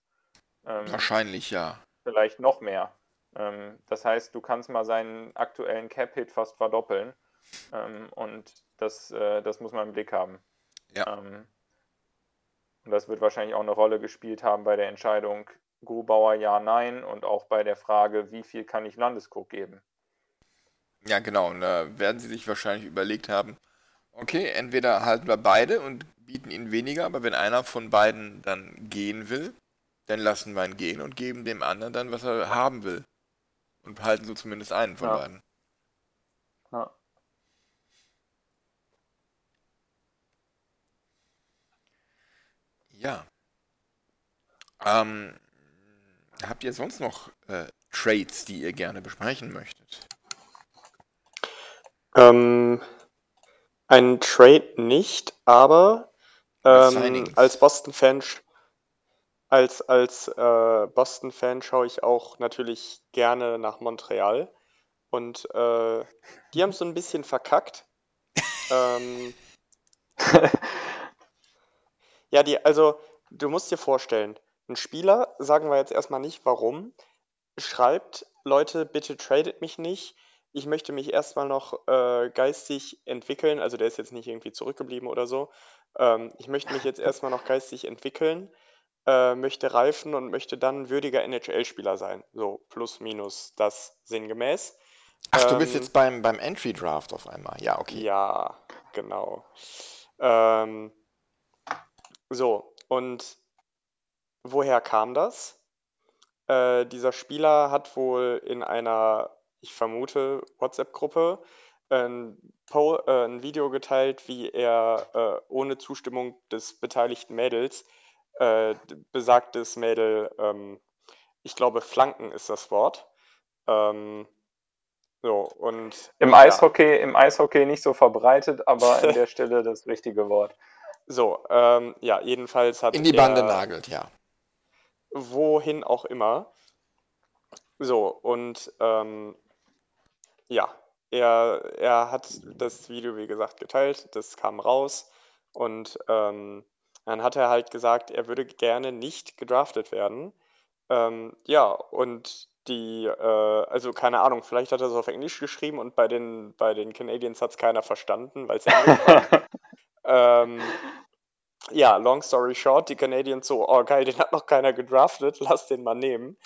Ähm, Wahrscheinlich ja. Vielleicht noch mehr. Ähm, das heißt, du kannst mal seinen aktuellen Cap-Hit fast verdoppeln. Ähm, und das, äh, das muss man im Blick haben. Ja. Ähm, und das wird wahrscheinlich auch eine Rolle gespielt haben bei der Entscheidung Grubauer ja, nein und auch bei der Frage, wie viel kann ich Landeskog geben. Ja, genau. Und da werden sie sich wahrscheinlich überlegt haben, okay, entweder halten wir beide und bieten ihnen weniger, aber wenn einer von beiden dann gehen will, dann lassen wir ihn gehen und geben dem anderen dann, was er haben will. Und behalten so zumindest einen von ja. beiden. Ja. Ja. Ähm, habt ihr sonst noch äh, Traits, die ihr gerne besprechen möchtet? Ähm, ein Trade nicht, aber ähm, als Boston-Fan als, als äh, Boston-Fan schaue ich auch natürlich gerne nach Montreal. Und äh, die haben so ein bisschen verkackt. *laughs* ähm, *laughs* ja, die, also du musst dir vorstellen, ein Spieler, sagen wir jetzt erstmal nicht warum, schreibt, Leute, bitte tradet mich nicht. Ich möchte mich erstmal noch äh, geistig entwickeln. Also der ist jetzt nicht irgendwie zurückgeblieben oder so. Ähm, ich möchte mich jetzt *laughs* erstmal noch geistig entwickeln, äh, möchte reifen und möchte dann würdiger NHL-Spieler sein. So plus minus das sinngemäß. Ach, du bist Ähm, jetzt beim, beim Entry Draft auf einmal. Ja, okay. Ja, genau. Ähm, so, und woher kam das? Äh, dieser Spieler hat wohl in einer, ich vermute, WhatsApp-Gruppe ein, äh, ein Video geteilt, wie er äh, ohne Zustimmung des beteiligten Mädels äh, besagtes Mädel, ähm, ich glaube, flanken ist das Wort. Ähm, so, und Im ja. Eishockey, im Eishockey nicht so verbreitet, aber an der *laughs* Stelle das richtige Wort. So, ähm, ja, jedenfalls hat In die Bande er nagelt, ja. wohin auch immer. So, und ähm, ja, er, er hat das Video, wie gesagt, geteilt, das kam raus und ähm, dann hat er halt gesagt, er würde gerne nicht gedraftet werden. Ähm, ja, und die, äh, also keine Ahnung, vielleicht hat er es auf Englisch geschrieben und bei den, bei den Canadiens hat es keiner verstanden, weil es Englisch war. *laughs* Ähm, ja, long story short, die Canadiens so, oh geil, den hat noch keiner gedraftet, *laughs* lass den mal nehmen.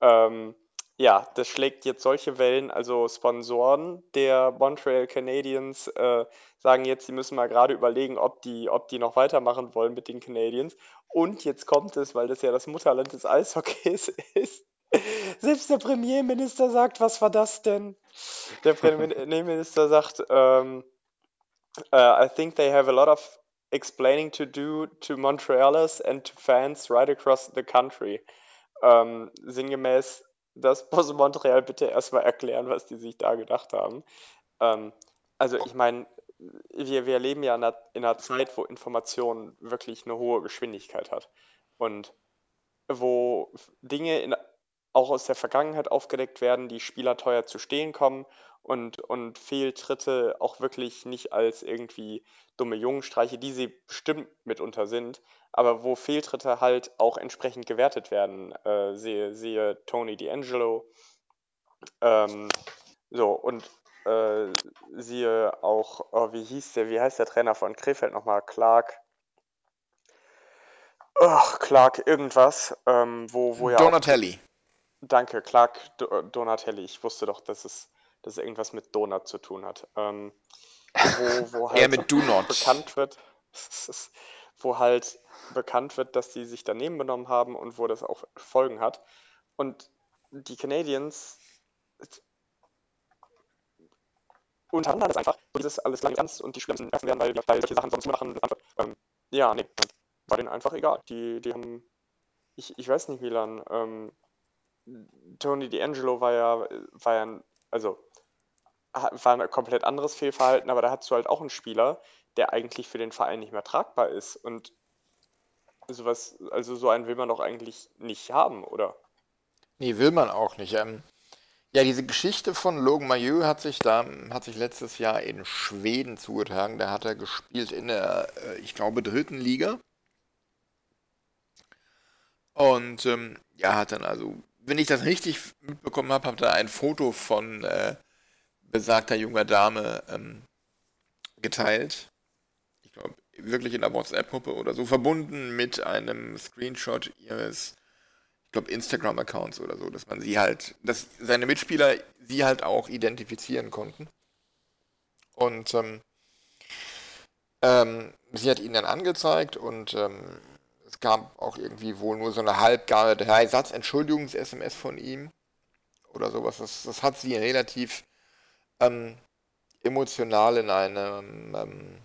Ähm, ja, das schlägt jetzt solche Wellen, also Sponsoren der Montreal Canadiens äh, sagen jetzt, sie müssen mal gerade überlegen, ob die, ob die noch weitermachen wollen mit den Canadiens. Und jetzt kommt es, weil das ja das Mutterland des Eishockeys *laughs* ist. Selbst der Premierminister sagt, was war das denn? Der Premierminister *laughs* sagt, ähm, uh, I think they have a lot of explaining to do to Montrealers and to fans right across the country. Ähm, sinngemäß, das muss Montreal bitte erstmal erklären, was die sich da gedacht haben. Ähm, also ich meine, wir, wir leben ja in einer, in einer Zeit, wo Information wirklich eine hohe Geschwindigkeit hat. Und wo Dinge in, auch aus der Vergangenheit aufgedeckt werden, die Spieler teuer zu stehen kommen und, und Fehltritte auch wirklich nicht als irgendwie dumme Jungenstreiche, die sie bestimmt mitunter sind, aber wo Fehltritte halt auch entsprechend gewertet werden. Äh, sehe, sehe Tony D'Angelo. Ähm, so, und äh, siehe auch, oh, wie hieß der, wie heißt der Trainer von Krefeld nochmal? Clark. Ach, Clark, irgendwas, ähm, wo, wo ja auch Donatelli. Danke, Clark Do Donatelli. Ich wusste doch, dass es, dass es irgendwas mit Donut zu tun hat. Ähm, wo, *laughs* wo halt mit Do Not. bekannt wird, *laughs* wo halt bekannt wird, dass die sich daneben benommen haben und wo das auch Folgen hat. Und die Canadiens unter anderem ist einfach dieses alles lang ernst und die Spieler müssen ernst werden, weil, weil solche Sachen sonst machen. Ähm, ja, nee, war denen einfach egal. Die, die haben, ich, ich weiß nicht, Milan, ähm, Tony D'Angelo war ja, war ja ein, also war ein komplett anderes Fehlverhalten, aber da hast du halt auch einen Spieler, der eigentlich für den Verein nicht mehr tragbar ist. Und sowas, also so einen will man doch eigentlich nicht haben, oder? Nee, will man auch nicht. Ähm, ja, diese Geschichte von Logan Maillot hat sich da, hat sich letztes Jahr in Schweden zugetragen. Da hat er gespielt in der, äh, ich glaube, dritten Liga. Und ähm, ja, hat dann also, wenn ich das richtig mitbekommen habe, hat er ein Foto von äh, besagter junger Dame ähm, geteilt. Ich glaube, wirklich in der WhatsApp-Gruppe oder so, verbunden mit einem Screenshot ihres ich glaube, Instagram-Accounts oder so, dass man sie halt, dass seine Mitspieler sie halt auch identifizieren konnten. Und ähm, ähm, sie hat ihn dann angezeigt und ähm, es gab auch irgendwie wohl nur so eine halbgare Drei-Satz Entschuldigungs-SMS von ihm oder sowas. Das, das hat sie relativ ähm, emotional in einem ähm,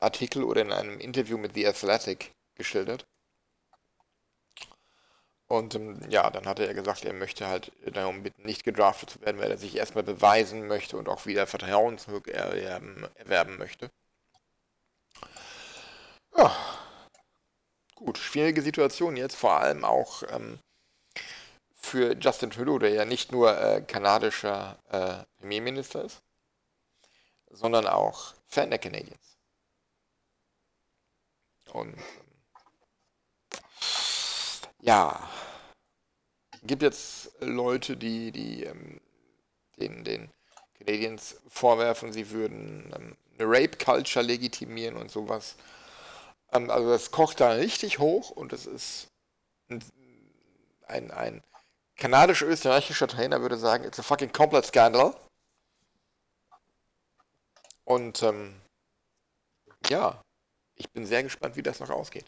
Artikel oder in einem Interview mit The Athletic geschildert. Und ähm, ja, dann hat er gesagt, er möchte halt darum bitten, nicht gedraftet zu werden, weil er sich erstmal beweisen möchte und auch wieder Vertrauen erwerben, erwerben möchte. Ja. Gut, schwierige Situation jetzt, vor allem auch ähm, für Justin Trudeau, der ja nicht nur äh, kanadischer äh, Premierminister ist, sondern auch Fan der Canadiens. Und ähm, ja, gibt jetzt Leute, die, die ähm, den, den Canadiens vorwerfen, sie würden ähm, eine Rape-Culture legitimieren und sowas. Ähm, also das kocht da richtig hoch und es ist ein, ein, ein kanadisch-österreichischer Trainer würde sagen, it's a fucking complete scandal. Und ähm, ja, ich bin sehr gespannt, wie das noch ausgeht.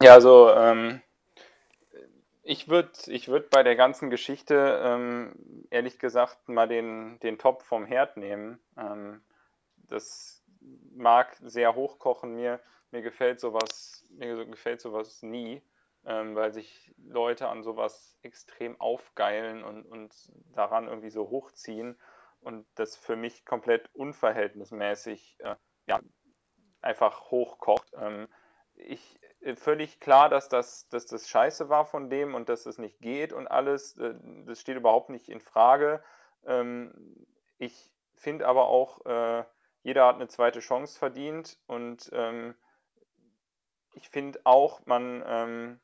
Ja, also ähm, ich würde ich würd bei der ganzen Geschichte ähm, ehrlich gesagt mal den, den Top vom Herd nehmen. Ähm, das mag sehr hochkochen. Mir, mir gefällt sowas, mir gefällt sowas nie, ähm, weil sich Leute an sowas extrem aufgeilen und, und daran irgendwie so hochziehen und das für mich komplett unverhältnismäßig äh, ja, einfach hochkocht. Ähm, ich äh, völlig klar, dass das, dass das scheiße war von dem und dass das nicht geht und alles. Äh, das steht überhaupt nicht in Frage. Ähm, ich finde aber auch, äh, jeder hat eine zweite Chance verdient und ähm, ich finde auch, man, ähm,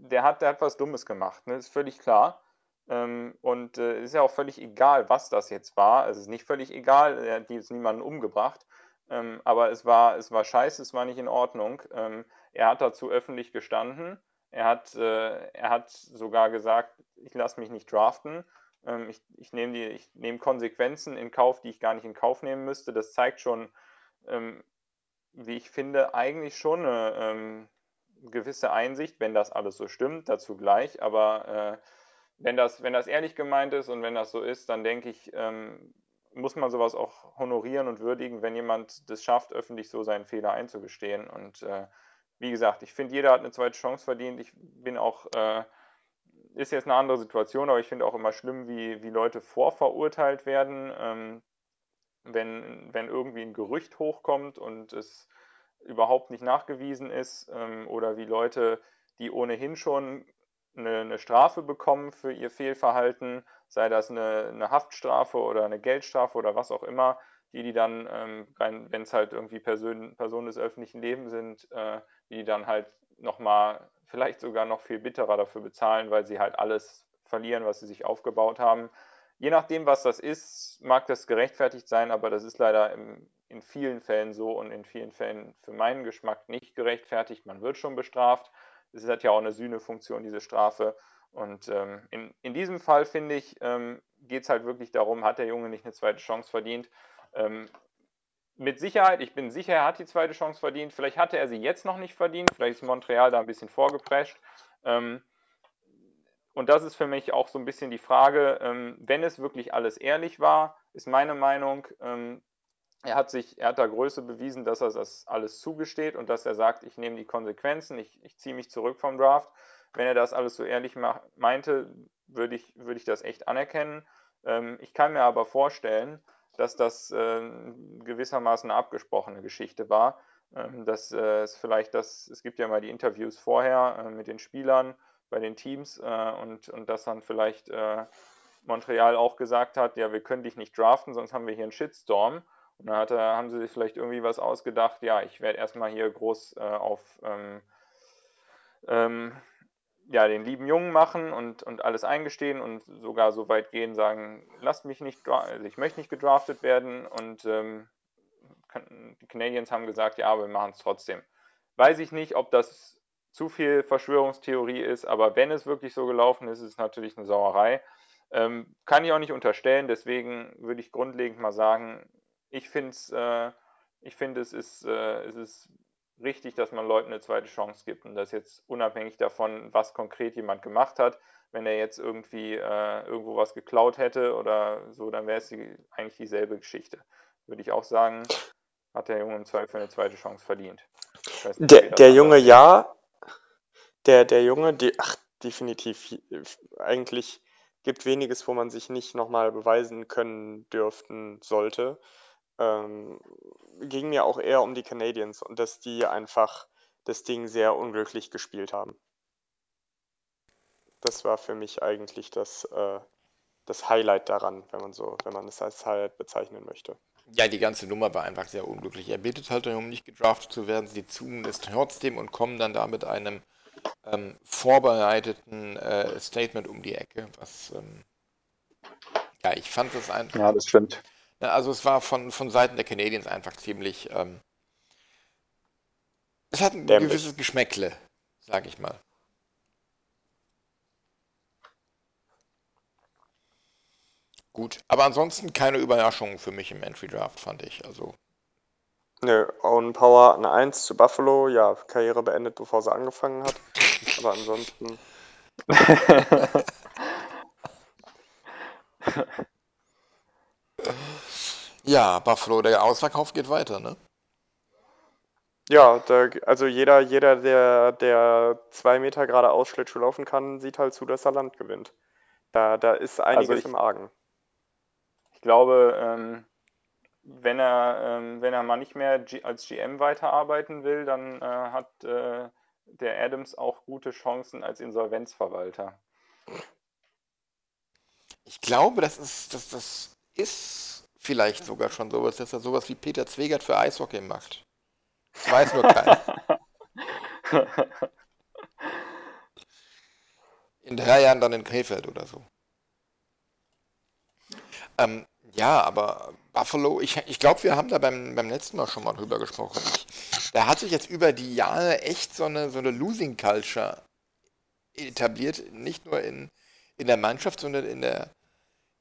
der, hat, der hat was Dummes gemacht, ne? ist völlig klar. Ähm, und es äh, ist ja auch völlig egal, was das jetzt war. Es ist nicht völlig egal, er hat jetzt niemanden umgebracht. Ähm, aber es war, es war scheiße, es war nicht in Ordnung. Ähm, er hat dazu öffentlich gestanden. Er hat, äh, er hat sogar gesagt, ich lasse mich nicht draften. Ähm, ich ich nehme nehm Konsequenzen in Kauf, die ich gar nicht in Kauf nehmen müsste. Das zeigt schon, ähm, wie ich finde, eigentlich schon eine ähm, gewisse Einsicht, wenn das alles so stimmt, dazu gleich. Aber äh, wenn, das, wenn das ehrlich gemeint ist und wenn das so ist, dann denke ich, ähm, muss man sowas auch honorieren und würdigen, wenn jemand das schafft, öffentlich so seinen Fehler einzugestehen. Und äh, wie gesagt, ich finde, jeder hat eine zweite Chance verdient. Ich bin auch, äh, ist jetzt eine andere Situation, aber ich finde auch immer schlimm, wie, wie Leute vorverurteilt werden, ähm, wenn, wenn irgendwie ein Gerücht hochkommt und es überhaupt nicht nachgewiesen ist ähm, oder wie Leute, die ohnehin schon eine, eine, Strafe bekommen für ihr Fehlverhalten, sei das eine, eine, Haftstrafe oder eine Geldstrafe oder was auch immer, die die dann, ähm, wenn es halt irgendwie Person, Personen des öffentlichen Lebens sind, äh, die dann halt nochmal, vielleicht sogar noch viel bitterer dafür bezahlen, weil sie halt alles verlieren, was sie sich aufgebaut haben. Je nachdem, was das ist, mag das gerechtfertigt sein, aber das ist leider im, in vielen Fällen so und in vielen Fällen für meinen Geschmack nicht gerechtfertigt. Man wird schon bestraft. Es hat ja auch eine Sühnefunktion, diese Strafe. Und ähm, in, in diesem Fall, finde ich, ähm, geht es halt wirklich darum, hat der Junge nicht eine zweite Chance verdient. Ähm, mit Sicherheit, ich bin sicher, er hat die zweite Chance verdient. Vielleicht hatte er sie jetzt noch nicht verdient. Vielleicht ist Montreal da ein bisschen vorgeprescht. Ähm, und das ist für mich auch so ein bisschen die Frage, ähm, wenn es wirklich alles ehrlich war, ist meine Meinung, ähm, er hat sich, er hat da Größe bewiesen, dass er das alles zugesteht und dass er sagt, ich nehme die Konsequenzen, ich, ich ziehe mich zurück vom Draft. Wenn er das alles so ehrlich meinte, würde ich, würde ich das echt anerkennen. ich kann mir aber vorstellen, dass das äh, gewissermaßen eine abgesprochene Geschichte war. Ähm, dass äh, es vielleicht das, es gibt ja mal die Interviews vorher äh, mit den Spielern bei den Teams äh, und, und dass dann vielleicht äh, Montreal auch gesagt hat, ja, wir können dich nicht draften, sonst haben wir hier einen Shitstorm. Und dann hat, haben sie sich vielleicht irgendwie was ausgedacht, ja, ich werde erstmal hier groß äh, auf ähm, ähm, ja, den lieben Jungen machen und, und alles eingestehen und sogar so weit gehen, sagen, lasst mich nicht, also ich möchte nicht gedraftet werden und ähm, die Canadiens haben gesagt, ja, wir machen es trotzdem. Weiß ich nicht, ob das zu viel Verschwörungstheorie ist, aber wenn es wirklich so gelaufen ist, ist es natürlich eine Sauerei. Ähm, kann ich auch nicht unterstellen, deswegen würde ich grundlegend mal sagen, ich finde äh, ich find, es, ist, äh, es ist richtig, dass man Leuten eine zweite Chance gibt. Und das jetzt unabhängig davon, was konkret jemand gemacht hat. Wenn er jetzt irgendwie äh, irgendwo was geklaut hätte oder so, dann wäre es die, eigentlich dieselbe Geschichte. Würde ich auch sagen, hat der Junge im Zweifel eine zweite Chance verdient. Nicht, der, der Junge ja, Der, der Junge, die, ach, definitiv. Eigentlich gibt weniges, wo man sich nicht nochmal beweisen können dürften sollte. Ähm, ging mir auch eher um die Canadiens und dass die einfach das Ding sehr unglücklich gespielt haben. Das war für mich eigentlich das, äh, das Highlight daran, wenn man so, wenn man es als Highlight bezeichnen möchte. Ja, die ganze Nummer war einfach sehr unglücklich. Er bittet halt darum, nicht gedraftet zu werden. Sie tun es trotzdem und kommen dann da mit einem ähm, vorbereiteten äh, Statement um die Ecke, was ähm, ja, ich fand das einfach. Ja, das stimmt. Also es war von, von Seiten der Canadiens einfach ziemlich. Ähm, es hat ein Dämlich. gewisses Geschmäckle, sag ich mal. Gut, aber ansonsten keine Überraschungen für mich im Entry Draft, fand ich. Also Nö, Owen Power eine 1 zu Buffalo, ja, Karriere beendet, bevor sie angefangen hat. *laughs* Aber ansonsten, *laughs* ja, Buffalo, der Ausverkauf geht weiter, ne? ja, da, also jeder, jeder, der, der zwei Meter geradeaus Schlittschuh laufen kann, sieht halt zu, dass er Land gewinnt. Da, da ist einiges ich- im Argen. Ich glaube, ähm, wenn er, ähm, wenn er mal nicht mehr G als GM weiterarbeiten will, dann äh, hat äh, der Adams auch gute Chancen als Insolvenzverwalter. Ich glaube, das ist, das, das ist vielleicht sogar schon sowas, dass er sowas wie Peter Zwegert für Eishockey macht. Das weiß nur keiner. *laughs* In drei Jahren dann in Krefeld oder so. Ähm, ja, aber Buffalo, ich, ich glaube, wir haben da beim, beim letzten Mal schon mal drüber gesprochen. Ich, da hat sich jetzt über die Jahre echt so eine, so eine Losing Culture etabliert, nicht nur in, in der Mannschaft, sondern in der,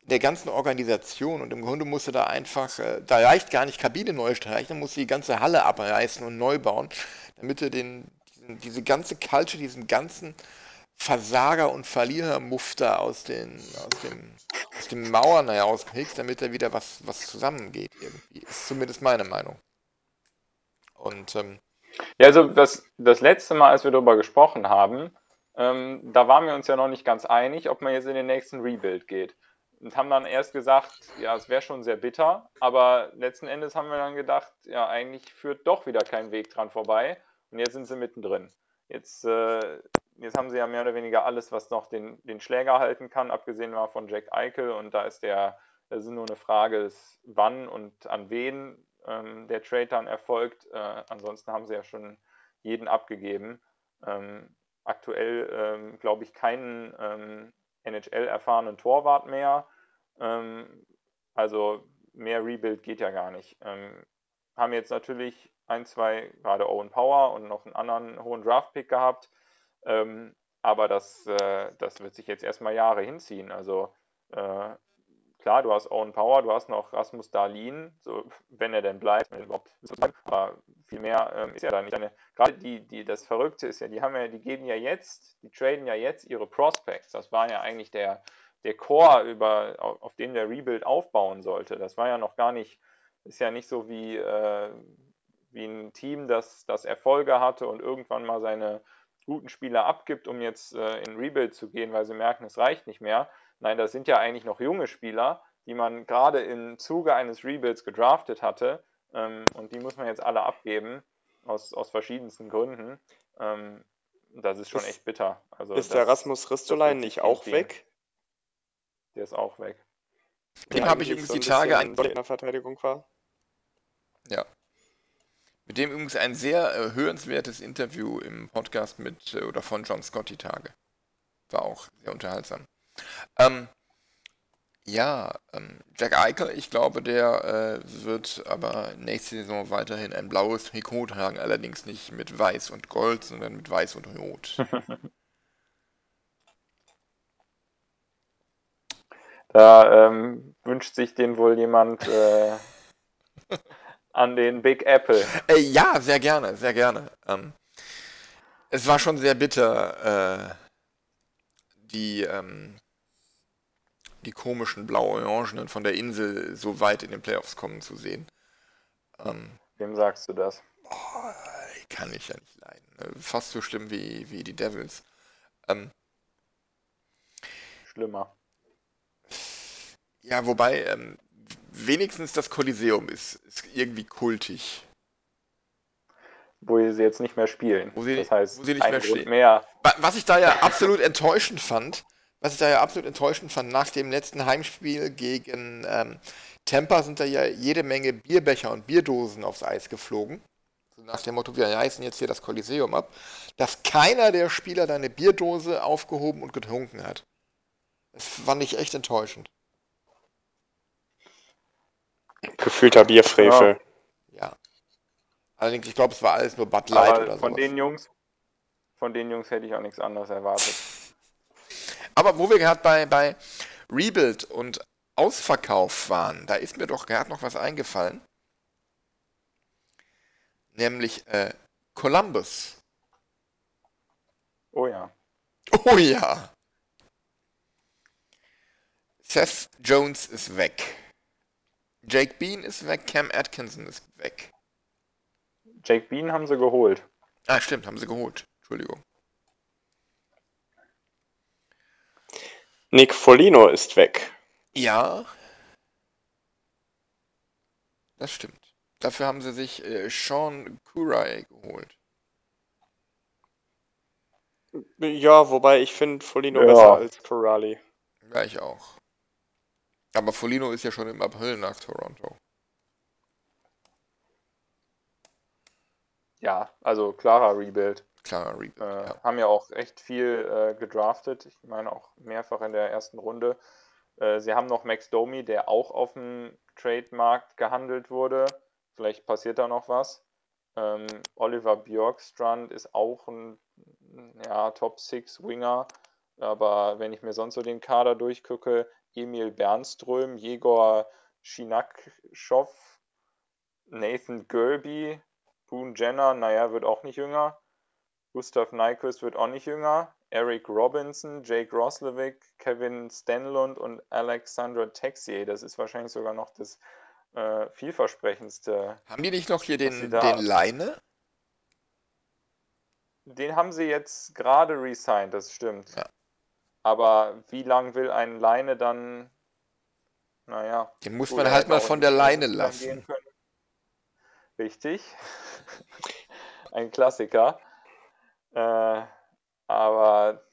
der ganzen Organisation. Und im Grunde musste da einfach, äh, da reicht gar nicht Kabine neu streichen, dann musst du die ganze Halle abreißen und neu bauen, damit du den, diesen, diese ganze Culture, diesen ganzen Versager- und Verlierermufter aus, den, aus, dem, aus dem Mauern herauskriegst, damit da wieder was, was zusammengeht irgendwie. Ist zumindest meine Meinung. Und ähm, Ja, also das, das letzte Mal, als wir darüber gesprochen haben, ähm, da waren wir uns ja noch nicht ganz einig, ob man jetzt in den nächsten Rebuild geht. Und haben dann erst gesagt, ja, es wäre schon sehr bitter, aber letzten Endes haben wir dann gedacht, ja, eigentlich führt doch wieder kein Weg dran vorbei. Und jetzt sind sie mittendrin. Jetzt, äh, jetzt haben sie ja mehr oder weniger alles, was noch den, den Schläger halten kann, abgesehen mal von Jack Eichel. Und da ist der, das ist nur eine Frage wann und an wen ähm, der Trade dann erfolgt. Äh, ansonsten haben sie ja schon jeden abgegeben. Ähm, aktuell ähm, glaube ich keinen ähm, NHL-erfahrenen Torwart mehr. Ähm, also mehr Rebuild geht ja gar nicht. Ähm, haben jetzt natürlich ein, zwei, gerade Owen Power und noch einen anderen hohen Draft-Pick gehabt. Ähm, aber das, äh, das wird sich jetzt erstmal Jahre hinziehen. Also äh, klar, du hast Owen Power, du hast noch Rasmus Dahlin, so, wenn er denn bleibt, er aber viel mehr ähm, ist ja da nicht. Eine, gerade die, die, das Verrückte ist ja, die haben ja, die geben ja jetzt, die traden ja jetzt ihre Prospects. Das war ja eigentlich der, der Core, über, auf, auf dem der Rebuild aufbauen sollte. Das war ja noch gar nicht, ist ja nicht so wie, äh, wie ein Team, das, das Erfolge hatte und irgendwann mal seine guten Spieler abgibt, um jetzt äh, in Rebuild zu gehen, weil sie merken, es reicht nicht mehr. Nein, das sind ja eigentlich noch junge Spieler, die man gerade im Zuge eines Rebuilds gedraftet hatte. Ähm, und die muss man jetzt alle abgeben, aus, aus verschiedensten Gründen. Ähm, das ist schon Ist- echt bitter. Also Ist das, der Rasmus Ristolainen wird nicht auch entziehen. weg? Der ist auch weg. dem habe ich übrigens so die Tage ein, in der Verteidigung war. mit dem übrigens ein sehr äh, hörenswertes Interview im Podcast mit äh, oder von John Scott die Tage. War auch sehr unterhaltsam. Ähm, ja, ähm, Jack Eichel, ich glaube, der äh, wird aber nächste Saison weiterhin ein blaues Trikot tragen, allerdings nicht mit weiß und gold, sondern mit weiß und rot. *laughs* Da ähm, wünscht sich den wohl jemand äh, an den Big Apple. Äh, ja, sehr gerne, sehr gerne. Ähm, es war schon sehr bitter, äh, die, ähm, die komischen blau-orangenen von der Insel so weit in den Playoffs kommen zu sehen. Ähm, Wem sagst du das? boah, kann ich ja nicht leiden. Äh, fast so schlimm wie, wie die Devils. Ähm, Schlimmer. ja, wobei, ähm, wenigstens das Kolosseum ist, ist irgendwie kultig. Wo sie jetzt nicht mehr spielen. Wo sie- das heißt, wo sie nicht mehr Grund stehen. mehr. Wa- Was ich da ja absolut enttäuschend fand, was ich da ja absolut enttäuschend fand, nach dem letzten Heimspiel gegen ähm, Tampa sind da ja jede Menge Bierbecher und Bierdosen aufs Eis geflogen. So nach dem Motto, wir reißen jetzt hier das Kolosseum ab, dass keiner der Spieler da eine Bierdose aufgehoben und getrunken hat. Das fand ich echt enttäuschend. Gefühlter Bierfrevel. Ja. Allerdings, ich glaube, es war alles nur Bud Light Aber oder von sowas. den Jungs, von den Jungs hätte ich auch nichts anderes erwartet. *laughs* Aber wo wir gerade bei, bei Rebuild und Ausverkauf waren, da ist mir doch gerade noch was eingefallen. Nämlich äh, Columbus. Oh ja. Oh ja. Seth Jones ist weg. Jake Bean ist weg, Cam Atkinson ist weg. Jake Bean haben sie geholt. Ah, stimmt, haben sie geholt. Entschuldigung. Nick Folino ist weg. Ja. Das stimmt. Dafür haben sie sich äh, Sean Kurai geholt. Ja, wobei ich finde Folino Ja. besser als Corrali. Ja, ich auch. Aber Folino ist ja schon im April nach Toronto. Ja, also klarer Rebuild. Klarer Rebuild. Äh, ja. Haben ja auch echt viel äh, gedraftet. Ich meine auch mehrfach in der ersten Runde. Äh, sie haben noch Max Domi, der auch auf dem Trademarkt gehandelt wurde. Vielleicht passiert da noch was. Ähm, Oliver Bjorkstrand ist auch ein ja, Top 6 Winger. Aber wenn ich mir sonst so den Kader durchgucke, Emil Bernström, Jegor Schinakschow, Nathan Gerby, Boone Jenner, naja, wird auch nicht jünger. Gustav Nyquist wird auch nicht jünger. Eric Robinson, Jake Roslovic, Kevin Stenlund und Alexandra Texier. Das ist wahrscheinlich sogar noch das äh, vielversprechendste. Haben die nicht noch hier den, den Leine? Den haben sie jetzt gerade resigned, das stimmt. Ja. Aber wie lang will ein Leine dann, naja. Den muss man halt mal von der Leine lassen. Richtig. *laughs* Ein Klassiker. Äh, aber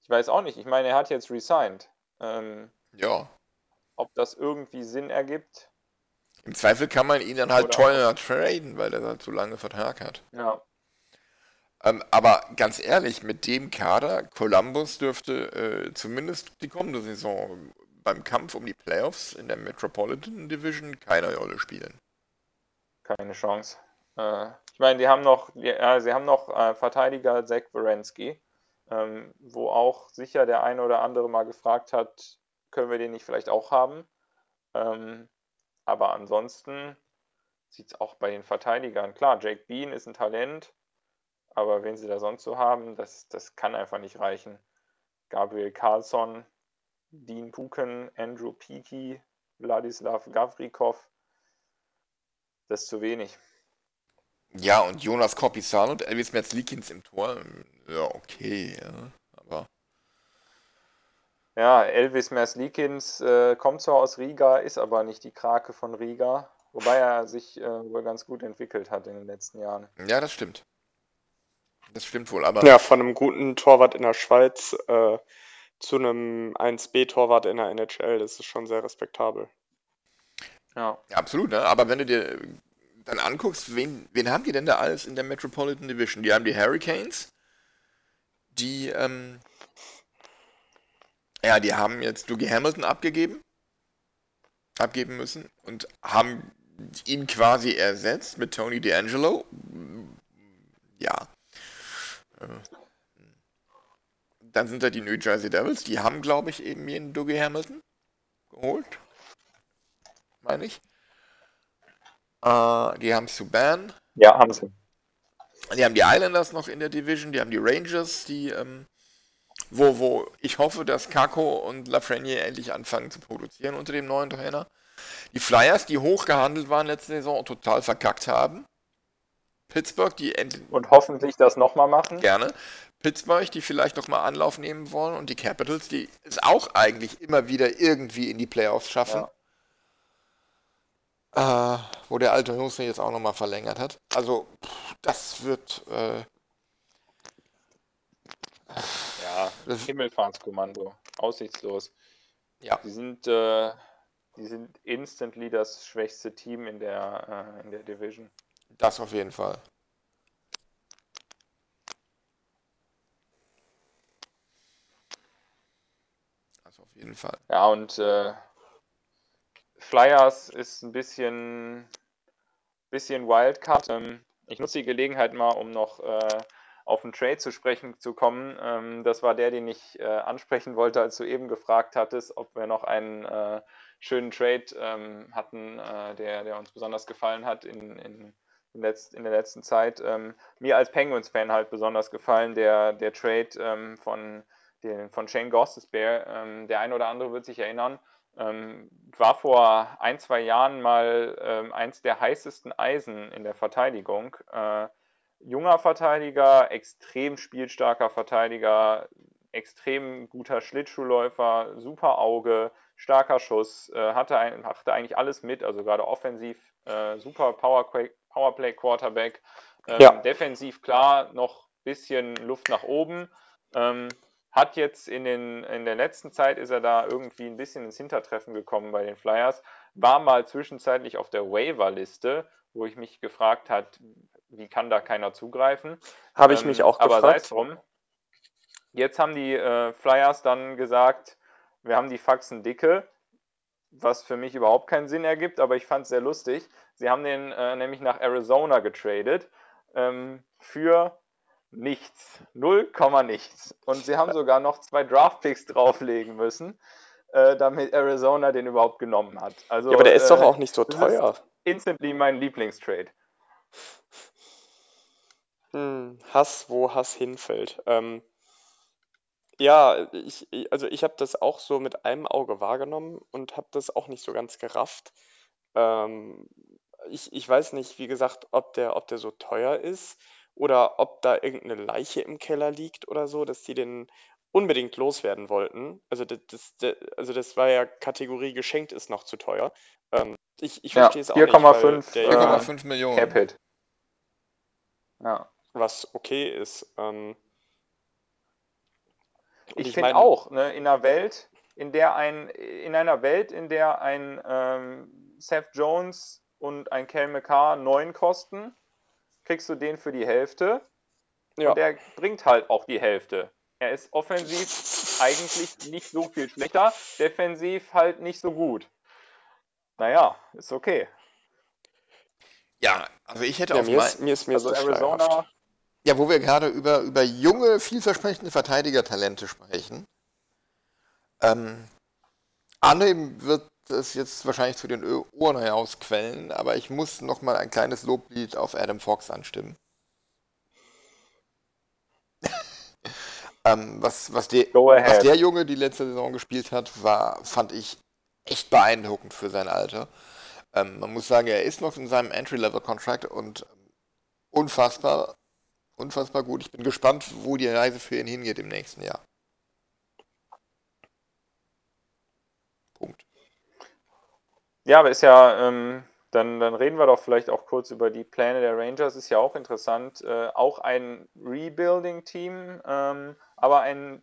ich weiß auch nicht. Ich meine, er hat jetzt resigned. Ähm, Ja. ob das irgendwie Sinn ergibt? Im Zweifel kann man ihn dann halt teurer traden, weil er halt so lange Vertrag hat. Ja. Ähm, aber ganz ehrlich, mit dem Kader, Columbus dürfte äh, zumindest die kommende Saison beim Kampf um die Playoffs in der Metropolitan Division keine Rolle spielen. keine Chance. Äh, ich meine, die haben noch, ja, sie haben noch äh, Verteidiger Zach Wierenski, ähm, wo auch sicher der eine oder andere mal gefragt hat, können wir den nicht vielleicht auch haben? Ähm, aber ansonsten sieht es auch bei den Verteidigern. Klar, Jake Bean ist ein Talent, aber wen sie da sonst so haben, das, das kann einfach nicht reichen. Gabriel Carlsson, Dean Puken, Andrew Peaky, Wladislav Gavrikov, das ist zu wenig. Ja, und Jonas Korpisalo und Elvis Metzlikins im Tor. Ja, okay, ja. Aber Ja, Elvis Merslikins äh, kommt zwar aus Riga, ist aber nicht die Krake von Riga, wobei er sich äh, wohl ganz gut entwickelt hat in den letzten Jahren. ja, das stimmt. Das stimmt wohl, aber Ja, von einem guten Torwart in der Schweiz äh, zu einem 1B-Torwart in der NHL, das ist schon sehr respektabel. Ja, Ja, absolut, ne? Aber wenn du dir dann anguckst, wen, wen haben die denn da alles in der Metropolitan Division? Die haben die Hurricanes, die, ähm, ja, die haben jetzt Dougie Hamilton abgegeben, abgeben müssen und haben ihn quasi ersetzt mit Tony D'Angelo. Ja. Äh, Dann sind da die New Jersey Devils, die haben, glaube ich, eben jeden Dougie Hamilton geholt. Meine ich. Äh, die haben Subban, ja haben sie. die haben die Islanders noch in der Division, die haben die Rangers, die, ähm, wo, wo ich hoffe, dass Kako und Lafreniere endlich anfangen zu produzieren unter dem neuen Trainer. Die Flyers, die hoch gehandelt waren letzte Saison und total verkackt haben. Pittsburgh, die und hoffentlich das nochmal machen. Gerne. Pittsburgh, die vielleicht nochmal Anlauf nehmen wollen und die Capitals, die es auch eigentlich immer wieder irgendwie in die Playoffs schaffen. Ja. Äh, wo der alte Houston jetzt auch nochmal verlängert hat. Also, das wird. Äh, ja, das Himmelfahrtskommando. Aussichtslos. Ja. Die sind, äh, die sind instantly das schwächste Team in der, äh, in der Division. Das auf jeden Fall. Das auf jeden Fall. Ja, und äh, Flyers ist ein bisschen, bisschen Wildcard. Ähm, ich nutze die Gelegenheit mal, um noch äh, auf einen Trade zu sprechen zu kommen. Ähm, das war der, den ich äh, ansprechen wollte, als du eben gefragt hattest, ob wir noch einen äh, schönen Trade ähm, hatten, äh, der, der uns besonders gefallen hat in, in in, letzt, in der letzten Zeit. Ähm, mir als Penguins-Fan halt besonders gefallen, der, der Trade ähm, von, den, von Shane Gostisbehere. Ähm, der eine oder andere wird sich erinnern. Ähm, war vor ein, zwei Jahren mal ähm, eins der heißesten Eisen in der Verteidigung. Äh, junger Verteidiger, extrem spielstarker Verteidiger, extrem guter Schlittschuhläufer, super Auge, starker Schuss, äh, hatte, ein, hatte eigentlich alles mit, also gerade offensiv äh, super Power, Powerplay Quarterback. Ähm, ja. Defensiv klar, noch ein bisschen Luft nach oben. Ähm, hat jetzt in, den, in der letzten Zeit ist er da irgendwie ein bisschen ins Hintertreffen gekommen bei den Flyers. War mal zwischenzeitlich auf der Waiver-Liste, wo ich mich gefragt habe, wie kann da keiner zugreifen? Habe ich ähm, mich auch gefragt. Aber sei drum. Jetzt haben die äh, Flyers dann gesagt, wir haben die Faxen dicke, was für mich überhaupt keinen Sinn ergibt, aber ich fand es sehr lustig. Sie haben den äh, nämlich nach Arizona getradet ähm, für nichts. 0, nichts. Und sie haben sogar noch zwei Draftpicks drauflegen müssen, äh, damit Arizona den überhaupt genommen hat. Also, ja, aber der ist äh, doch auch nicht so teuer. instantly mein Lieblingstrade. Hm, Hass, wo Hass hinfällt. Ähm, ja, ich, also ich habe das auch so mit einem Auge wahrgenommen und habe das auch nicht so ganz gerafft. Ähm, ich, ich weiß nicht, wie gesagt, ob der, ob der so teuer ist oder ob da irgendeine Leiche im Keller liegt oder so, dass die den unbedingt loswerden wollten. Also das, das, also das war ja Kategorie geschenkt ist noch zu teuer. Ähm, ich ich ja, verstehe es auch 4, nicht. 4,5 Millionen. Capit. Ja. Was okay ist. Ähm, ich, ich finde auch, ne, in einer Welt, in der ein, in einer Welt, in der ein ähm, Seth Jones und ein Kel McCarr 9 kosten, kriegst du den für die Hälfte. Ja. Und der bringt halt auch die Hälfte. Er ist offensiv eigentlich nicht so viel schlechter, defensiv halt nicht so gut. Naja, ist okay. Ja, also ich hätte ja, auf mir, ist, mir ist mir also Arizona. Ja, wo wir gerade über, über junge, vielversprechende Verteidigertalente sprechen. Ähm, Arne wird es jetzt wahrscheinlich zu den Ohren herausquellen, aber ich muss noch mal ein kleines Loblied auf Adam Fox anstimmen. *laughs* ähm, was, was, der, was der Junge die letzte Saison gespielt hat, war, fand ich echt beeindruckend für sein Alter. Ähm, man muss sagen, er ist noch in seinem Entry-Level-Contract und ähm, unfassbar, unfassbar gut. Ich bin gespannt, wo die Reise für ihn hingeht im nächsten Jahr. Punkt. Ja, aber ist ja, ähm, dann, dann reden wir doch vielleicht auch kurz über die Pläne der Rangers. Ist ja auch interessant. Äh, auch ein Rebuilding-Team, ähm, aber ein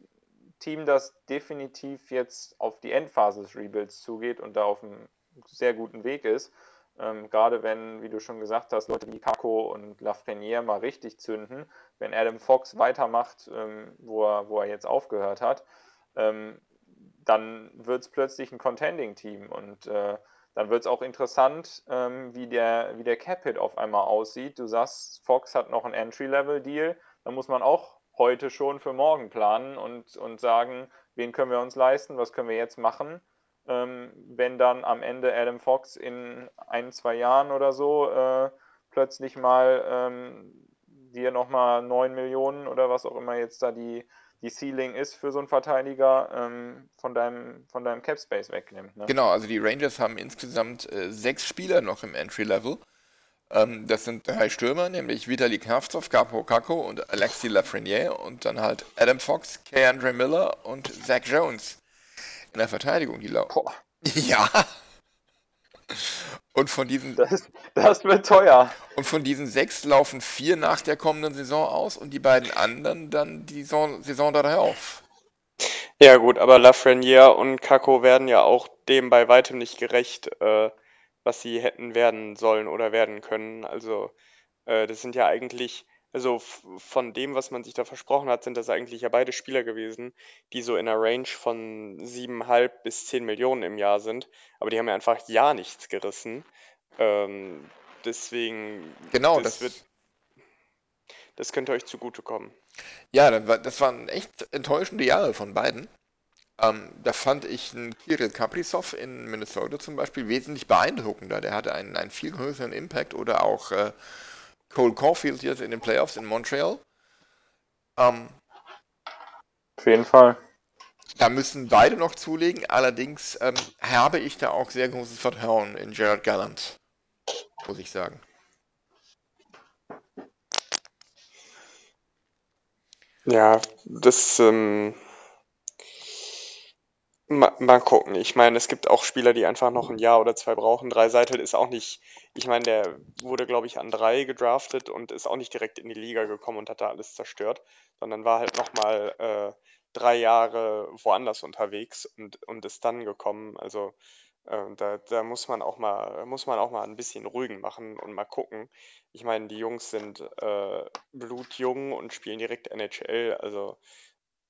Team, das definitiv jetzt auf die Endphase des Rebuilds zugeht und da auf einem sehr guten Weg ist. Ähm, gerade wenn, wie du schon gesagt hast, Leute wie Kako und Lafreniere mal richtig zünden, wenn Adam Fox weitermacht, ähm, wo, er, wo er jetzt aufgehört hat, ähm, dann wird es plötzlich ein Contending-Team und äh, dann wird es auch interessant, ähm, wie der, wie der Cap-Hit auf einmal aussieht. Du sagst, Fox hat noch einen Entry-Level-Deal. Da muss man auch heute schon für morgen planen und, und sagen, wen können wir uns leisten, was können wir jetzt machen. Ähm, wenn dann am Ende Adam Fox in ein, zwei Jahren oder so äh, plötzlich mal ähm, dir nochmal 9 Millionen oder was auch immer jetzt da die, die Ceiling ist für so einen Verteidiger, ähm, von deinem, von deinem Cap Space wegnimmt. Ne? Genau, also die Rangers haben insgesamt äh, sechs Spieler noch im Entry Level. Ähm, das sind drei Stürmer, nämlich Vitali Kravtsov, Capo Kako und Alexi Lafreniere und dann halt Adam Fox, K. Andre Miller und Zach Jones in der Verteidigung. Die lau Boah, *laughs* ja. Und von diesen das, das wird teuer. und von diesen sechs laufen vier nach der kommenden Saison aus und die beiden anderen dann die Saison, Saison darauf. Ja gut, aber Lafreniere und Kako werden ja auch dem bei weitem nicht gerecht, äh, was sie hätten werden sollen oder werden können. Also äh, das sind ja eigentlich, also von dem, was man sich da versprochen hat, sind das eigentlich ja beide Spieler gewesen, die so in einer Range von 7,5 bis 10 Millionen im Jahr sind. Aber die haben ja einfach ja nichts gerissen. Ähm, deswegen, Genau, das das, wird, das könnte euch zugutekommen. ja, das waren echt enttäuschende Jahre von beiden. Ähm, da fand ich einen Kirill Kaprizov in Minnesota zum Beispiel wesentlich beeindruckender. Der hatte einen, einen viel größeren Impact oder auch äh, Cole Caulfield jetzt in den Playoffs in Montreal. Ähm, Auf jeden Fall. da müssen beide noch zulegen. Allerdings ähm, habe ich da auch sehr großes Vertrauen in Gerard Gallant, muss ich sagen. Ja, das, ähm, mal, mal gucken. Ich meine, es gibt auch Spieler, die einfach noch ein Jahr oder zwei brauchen. Dreiseitel ist auch nicht, ich meine, der wurde, glaube ich, an drei gedraftet und ist auch nicht direkt in die Liga gekommen und hat da alles zerstört, sondern war halt nochmal äh, drei Jahre woanders unterwegs und, und ist dann gekommen. Also äh, da, da muss man auch mal, muss man auch mal ein bisschen ruhigen machen und mal gucken. Ich meine, die Jungs sind äh, blutjung und spielen direkt NHL. Also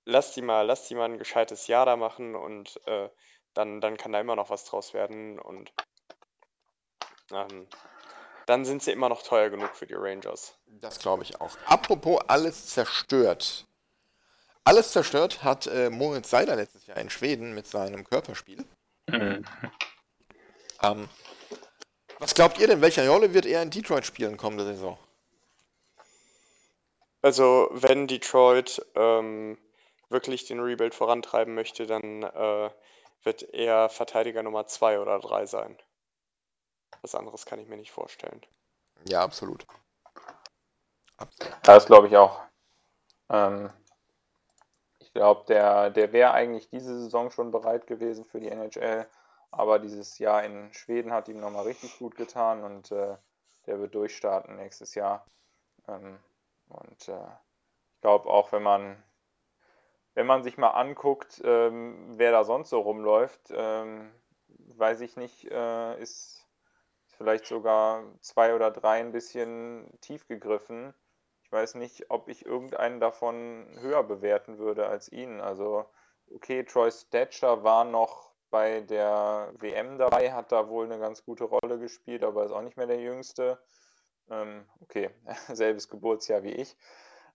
lass die mal, lass die mal ein gescheites Jahr da machen und äh, dann, dann kann da immer noch was draus werden. Und ähm, dann sind sie immer noch teuer genug für die Rangers. Das glaube ich auch. Apropos alles zerstört. Alles zerstört hat äh, Moritz Seider letztes Jahr in Schweden mit seinem Körperspiel. Mhm. Ähm, was glaubt ihr denn, welche Rolle wird er in Detroit spielen kommende Saison? Also, wenn Detroit ähm, wirklich den Rebuild vorantreiben möchte, dann äh, wird er Verteidiger Nummer 2 oder 3 sein. Was anderes kann ich mir nicht vorstellen. Ja, absolut. Absolut. Das glaube ich auch. Ähm, ich glaube, der, der wäre eigentlich diese Saison schon bereit gewesen für die NHL, aber dieses Jahr in Schweden hat ihm nochmal richtig gut getan und äh, der wird durchstarten nächstes Jahr. Ähm, und äh, ich glaube auch, wenn man, wenn man sich mal anguckt, ähm, wer da sonst so rumläuft, ähm, weiß ich nicht, äh, ist vielleicht sogar zwei oder drei ein bisschen tief gegriffen. Ich weiß nicht, ob ich irgendeinen davon höher bewerten würde als ihn. Also, okay, Troy Stetcher war noch bei der WM dabei, hat da wohl eine ganz gute Rolle gespielt, aber ist auch nicht mehr der Jüngste. Ähm, okay, *laughs* selbes Geburtsjahr wie ich.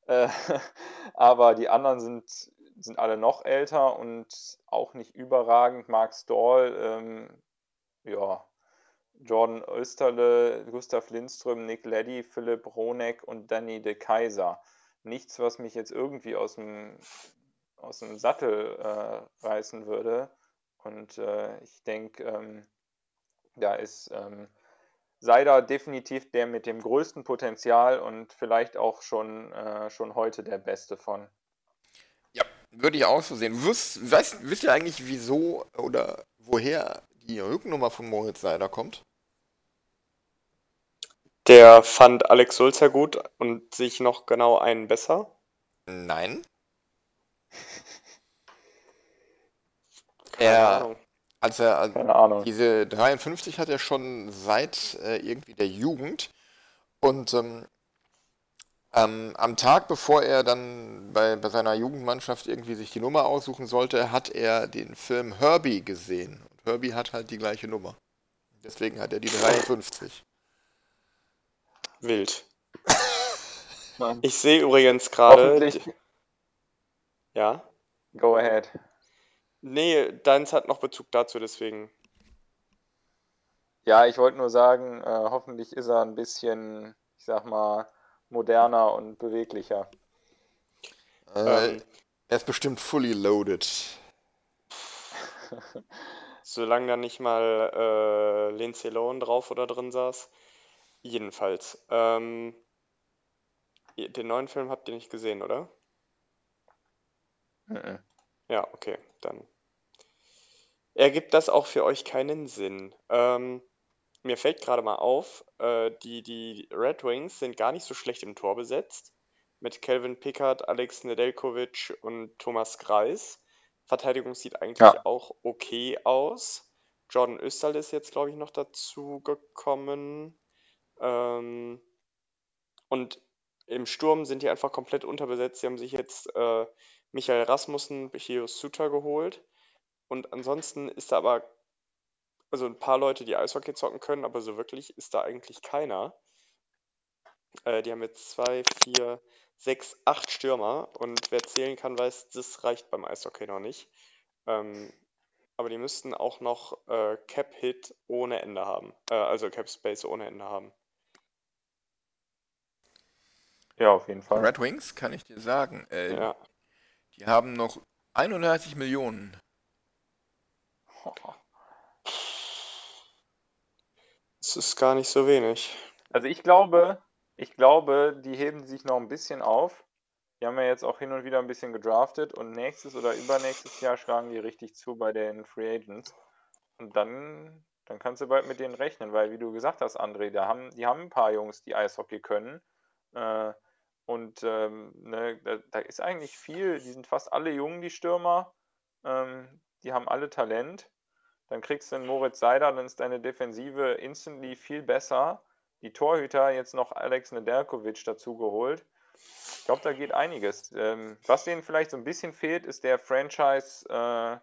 Äh, *laughs* aber die anderen sind, sind alle noch älter und auch nicht überragend. Mark Stahl, ähm, ja, Jordan Österle, Gustav Lindström, Nick Leddy, Philipp Ronek und Danny de Kaiser. Nichts, was mich jetzt irgendwie aus dem, aus dem Sattel äh, reißen würde. Und äh, ich denke, ähm, da ist ähm, Seider definitiv der mit dem größten Potenzial und vielleicht auch schon, äh, schon heute der beste von. Würde ich auch so sehen. Wisst, weißt, wisst ihr eigentlich, wieso oder woher die Rückennummer von Moritz Seider kommt? Der fand Alex Sulzer gut und sich noch genau einen besser. Nein. *laughs* Keine Er- Ahnung. Als er, also Keine Ahnung. diese 53 hat er schon seit äh, irgendwie der Jugend. Und ähm, ähm, am Tag, bevor er dann bei, bei seiner Jugendmannschaft irgendwie sich die Nummer aussuchen sollte, hat er den Film Herbie gesehen. Und Herbie hat halt die gleiche Nummer. Deswegen hat er die 53. Wild. *laughs* Ich sehe übrigens gerade. Ja. Go ahead. Nee, deins hat noch Bezug dazu, deswegen. Ja, ich wollte nur sagen, äh, hoffentlich ist er ein bisschen, ich sag mal, moderner und beweglicher. Äh, Ähm, er ist bestimmt fully loaded. *laughs* solange da nicht mal äh, Lindsay Lohan drauf oder drin saß. Jedenfalls. Ähm, den neuen Film habt ihr nicht gesehen, oder? Mhm. Ja, okay, dann ergibt das auch für euch keinen Sinn. Ähm, mir fällt gerade mal auf, äh, die, die Red Wings sind gar nicht so schlecht im Tor besetzt. Mit Kelvin Pickard, Alex Nedeljkovic und Thomas Greis. Verteidigung sieht eigentlich Ja. auch okay aus. Jordan Österl ist jetzt, glaube ich, noch dazu gekommen. Ähm, und im Sturm sind die einfach komplett unterbesetzt. Sie haben sich jetzt äh, Michael Rasmussen, Chio Suter geholt. Und ansonsten ist da aber, also ein paar Leute, die Eishockey zocken können, aber so wirklich ist da eigentlich keiner. Äh, die haben jetzt zwei, vier, sechs, acht Stürmer und wer zählen kann, weiß, das reicht beim Eishockey noch nicht. Ähm, aber die müssten auch noch äh, Cap-Hit ohne Ende haben. Äh, also Cap-Space ohne Ende haben. Ja, auf jeden Fall. Red Wings, kann ich dir sagen, äh, Ja. die haben noch 31 Millionen. Das ist gar nicht so wenig. Also ich glaube, ich glaube, die heben sich noch ein bisschen auf. Die haben ja jetzt auch hin und wieder ein bisschen gedraftet und nächstes oder übernächstes Jahr schlagen die richtig zu bei den Free Agents. Und dann, dann kannst du bald mit denen rechnen, weil wie du gesagt hast, André, da haben, die haben ein paar Jungs, die Eishockey können. Äh, und ähm, ne, da, da ist eigentlich viel, die sind fast alle jung, die Stürmer. Ähm, die haben alle Talent. Dann kriegst du einen Moritz Seider, dann ist deine Defensive instantly viel besser. Die Torhüter jetzt noch Alex Nedeljkovic dazu geholt. Ich glaube, da geht einiges. Ähm, was denen vielleicht so ein bisschen fehlt, ist der Franchise äh,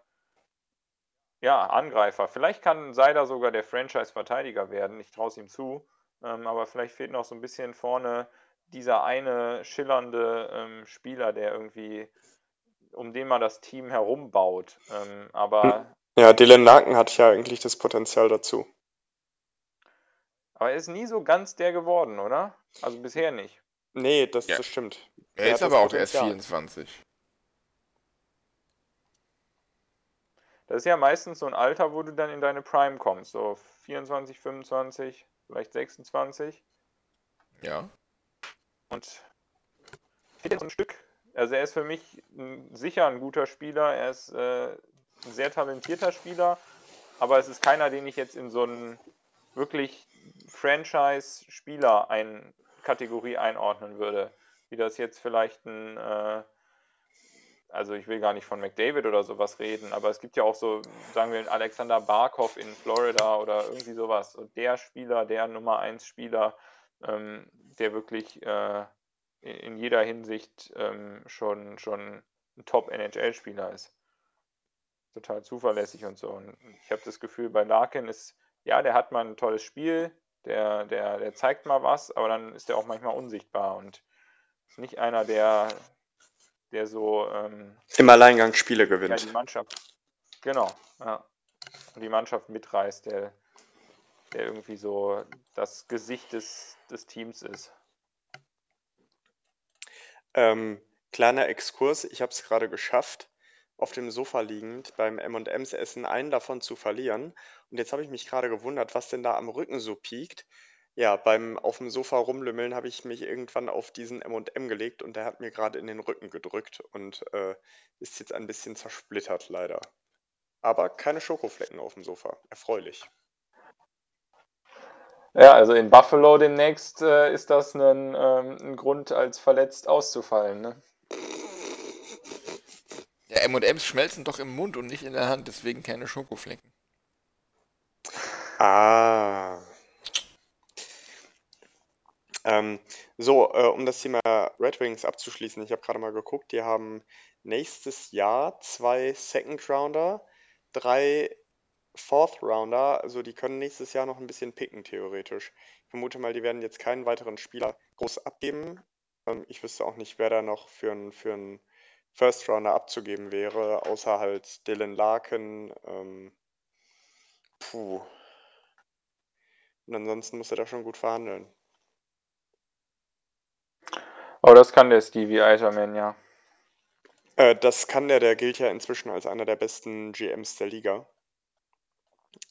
ja, Angreifer. Vielleicht kann Seider sogar der Franchise-Verteidiger werden. Ich traue es ihm zu. Ähm, aber vielleicht fehlt noch so ein bisschen vorne dieser eine schillernde ähm, Spieler, der irgendwie, um den man das Team herumbaut. Ähm, aber, Ja, Dylan Larkin hat ja eigentlich das Potenzial dazu. aber er ist nie so ganz der geworden, oder? Also bisher nicht. Nee, das, Ja. das stimmt. Er Der ist aber das auch erst Potenzial. 24. Das ist ja meistens so ein Alter, wo du dann in deine Prime kommst. So 24, 25, vielleicht 26. Ja. Und fehlt so ein Stück. Also er ist für mich ein, sicher ein guter Spieler. Er ist äh, ein sehr talentierter Spieler. Aber es ist keiner, den ich jetzt in so einen wirklich Franchise-Spieler ein Kategorie einordnen würde. Wie das jetzt vielleicht ein, äh, also ich will gar nicht von McDavid oder sowas reden, aber es gibt ja auch so, sagen wir, Alexander Barkov in Florida oder irgendwie sowas. Und der Spieler, der Nummer 1 Spieler, ähm, der wirklich äh, in, in jeder Hinsicht ähm, schon, schon ein Top-NHL-Spieler ist. Total zuverlässig und so. Und ich habe das Gefühl, bei Larkin ist, ja, der hat mal ein tolles Spiel, der, der, der zeigt mal was, aber dann ist er auch manchmal unsichtbar und ist nicht einer, der, der so ähm, Im Alleingang Spiele ja, gewinnt. die Mannschaft, genau, ja. Und die Mannschaft mitreißt, der, der irgendwie so das Gesicht des, des Teams ist. Ähm, kleiner Exkurs, ich habe es gerade geschafft, auf dem Sofa liegend beim M&M's Essen einen davon zu verlieren. Und jetzt habe ich mich gerade gewundert, was denn da am Rücken so piekt. Ja, beim auf dem Sofa rumlümmeln habe ich mich irgendwann auf diesen M&M gelegt und der hat mir gerade in den Rücken gedrückt und äh, ist jetzt ein bisschen zersplittert leider. Aber keine Schokoflecken auf dem Sofa. Erfreulich. Ja, also in Buffalo demnächst äh, ist das ein, ähm, ein Grund, als verletzt auszufallen. Ne? M&M's schmelzen doch im Mund und nicht in der Hand, deswegen keine Schokoflecken. Ah. Ähm, so, äh, um das Thema Red Wings abzuschließen, ich habe gerade mal geguckt, die haben nächstes Jahr zwei Second Rounder, drei Fourth Rounder, also die können nächstes Jahr noch ein bisschen picken, theoretisch. Ich vermute mal, die werden jetzt keinen weiteren Spieler groß abgeben. Ähm, ich wüsste auch nicht, wer da noch für einen für First Rounder abzugeben wäre, außer halt Dylan Larkin. Ähm, puh. Und ansonsten muss er da schon gut verhandeln. Aber das kann der Stevie Eiterman, ja. Äh, das kann der, der gilt ja inzwischen als einer der besten GMs der Liga.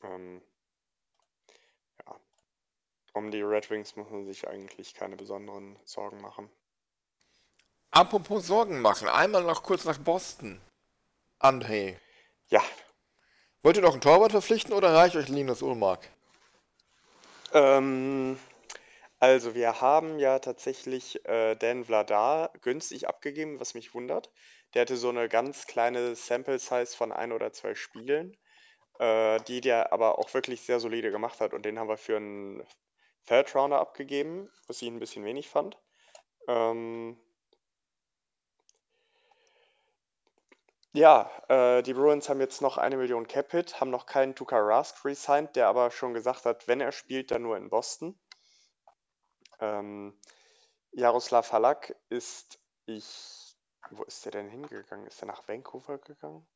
Ähm, ja. um die Red Wings muss man sich eigentlich keine besonderen Sorgen machen. Apropos Sorgen machen, einmal noch kurz nach Boston. André, Ja, wollt ihr noch einen Torwart verpflichten oder reicht euch Linus Ulmark? ähm, also wir haben ja tatsächlich äh, Dan Vladar günstig abgegeben, was mich wundert. Der hatte so eine ganz kleine Sample Size von ein oder zwei Spielen, äh, die der aber auch wirklich sehr solide gemacht hat und den haben wir für einen Third Rounder abgegeben, was ich ein bisschen wenig fand. Ähm, Ja, äh, die Bruins haben jetzt noch eine Million Cap-Hit, haben noch keinen Tuukka Rask resigned, der aber schon gesagt hat, wenn er spielt, dann nur in Boston. Ähm, Jaroslav Halak ist, ich, wo ist der denn hingegangen? Ist er nach Vancouver gegangen?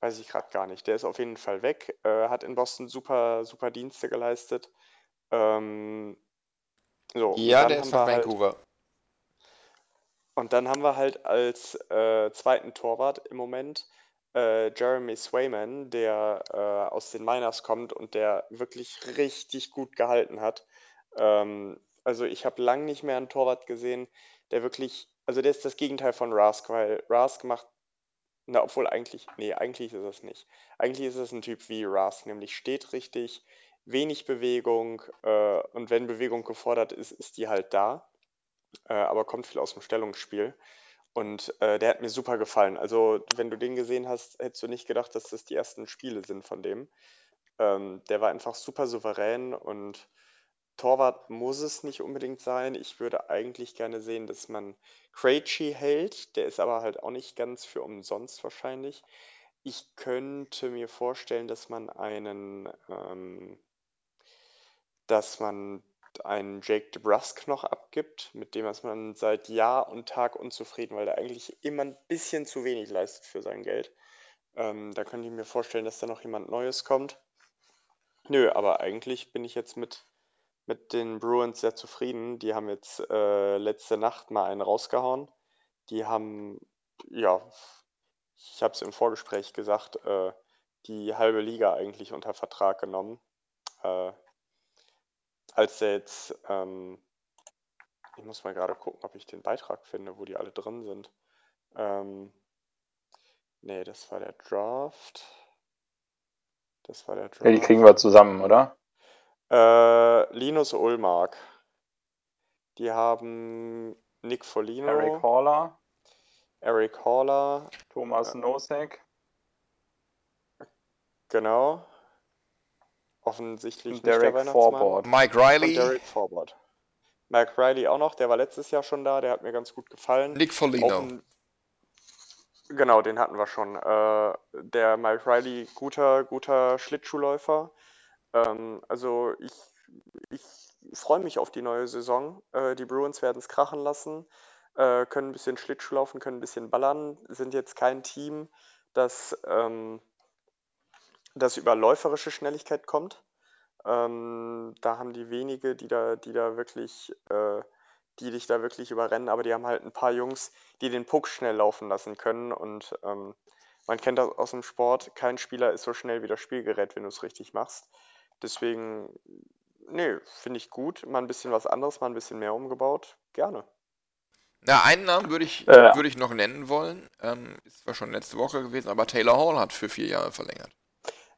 Weiß ich gerade gar nicht. Der ist auf jeden Fall weg, äh, hat in Boston super, super Dienste geleistet. Ähm, so, Ja, der ist nach halt- Vancouver. Und dann haben wir halt als äh, zweiten Torwart im Moment äh, Jeremy Swayman, der äh, aus den Miners kommt und der wirklich richtig gut gehalten hat. Ähm, also ich habe lang nicht mehr einen Torwart gesehen, der wirklich, also der ist das Gegenteil von Rask, weil Rask macht, na obwohl eigentlich, nee, eigentlich ist es nicht. Eigentlich ist es ein Typ wie Rask, nämlich steht richtig, wenig Bewegung äh, und wenn Bewegung gefordert ist, ist die halt da äh, aber kommt viel aus dem Stellungsspiel. Und äh, der hat mir super gefallen. Also, wenn du den gesehen hast, hättest du nicht gedacht, dass das die ersten Spiele sind von dem. Ähm, der war einfach super souverän und Torwart muss es nicht unbedingt sein. Ich würde eigentlich gerne sehen, dass man Krejci hält. Der ist aber halt auch nicht ganz für umsonst wahrscheinlich. Ich könnte mir vorstellen, dass man einen, ähm, dass man einen Jake DeBrusk noch abgibt, mit dem ist man seit Jahr und Tag unzufrieden, weil der eigentlich immer ein bisschen zu wenig leistet für sein Geld. Ähm, da könnte ich mir vorstellen, dass da noch jemand Neues kommt. Nö, aber eigentlich bin ich jetzt mit, mit den Bruins sehr zufrieden. Die haben jetzt äh, letzte Nacht mal einen rausgehauen. Die haben, ja, ich habe es im Vorgespräch gesagt, äh, die halbe Liga eigentlich unter Vertrag genommen. Äh, als der jetzt, ähm, ich muss mal gerade gucken, ob ich den Beitrag finde, wo die alle drin sind. Ähm, nee, das war der Draft. Das war der Draft. Ja, die kriegen wir zusammen, oder? Äh, Linus Ulmark. Die haben Nick Folino, Eric Haller, Eric Haller, Thomas Nosek genau. Offensichtlich und nicht der Derek Weihnachtsmann. Forbort. Mike Und Riley, Derek Forward. Mike Riley auch noch, der war letztes Jahr schon da, der hat mir ganz gut gefallen. Nick Foligno. genau, den hatten wir schon. Äh, der Mike Riley, guter, guter Schlittschuhläufer. Ähm, also ich, ich freue mich auf die neue Saison. Äh, die Bruins werden es krachen lassen, äh, können ein bisschen Schlittschuh laufen, können ein bisschen ballern, sind jetzt kein Team, das, ähm, das über läuferische Schnelligkeit kommt. Ähm, da haben die wenige, die da, die da wirklich, äh, die dich da wirklich überrennen, aber die haben halt ein paar Jungs, die den Puck schnell laufen lassen können. Und ähm, man kennt das aus dem Sport, kein Spieler ist so schnell wie das Spielgerät, wenn du es richtig machst. Deswegen, nee, finde ich gut. Mal ein bisschen was anderes, mal ein bisschen mehr umgebaut. Gerne. Na, einen Namen würde ich, Äh. würde ich noch nennen wollen. Ähm, ist zwar schon letzte Woche gewesen, aber Taylor Hall hat für vier Jahre verlängert.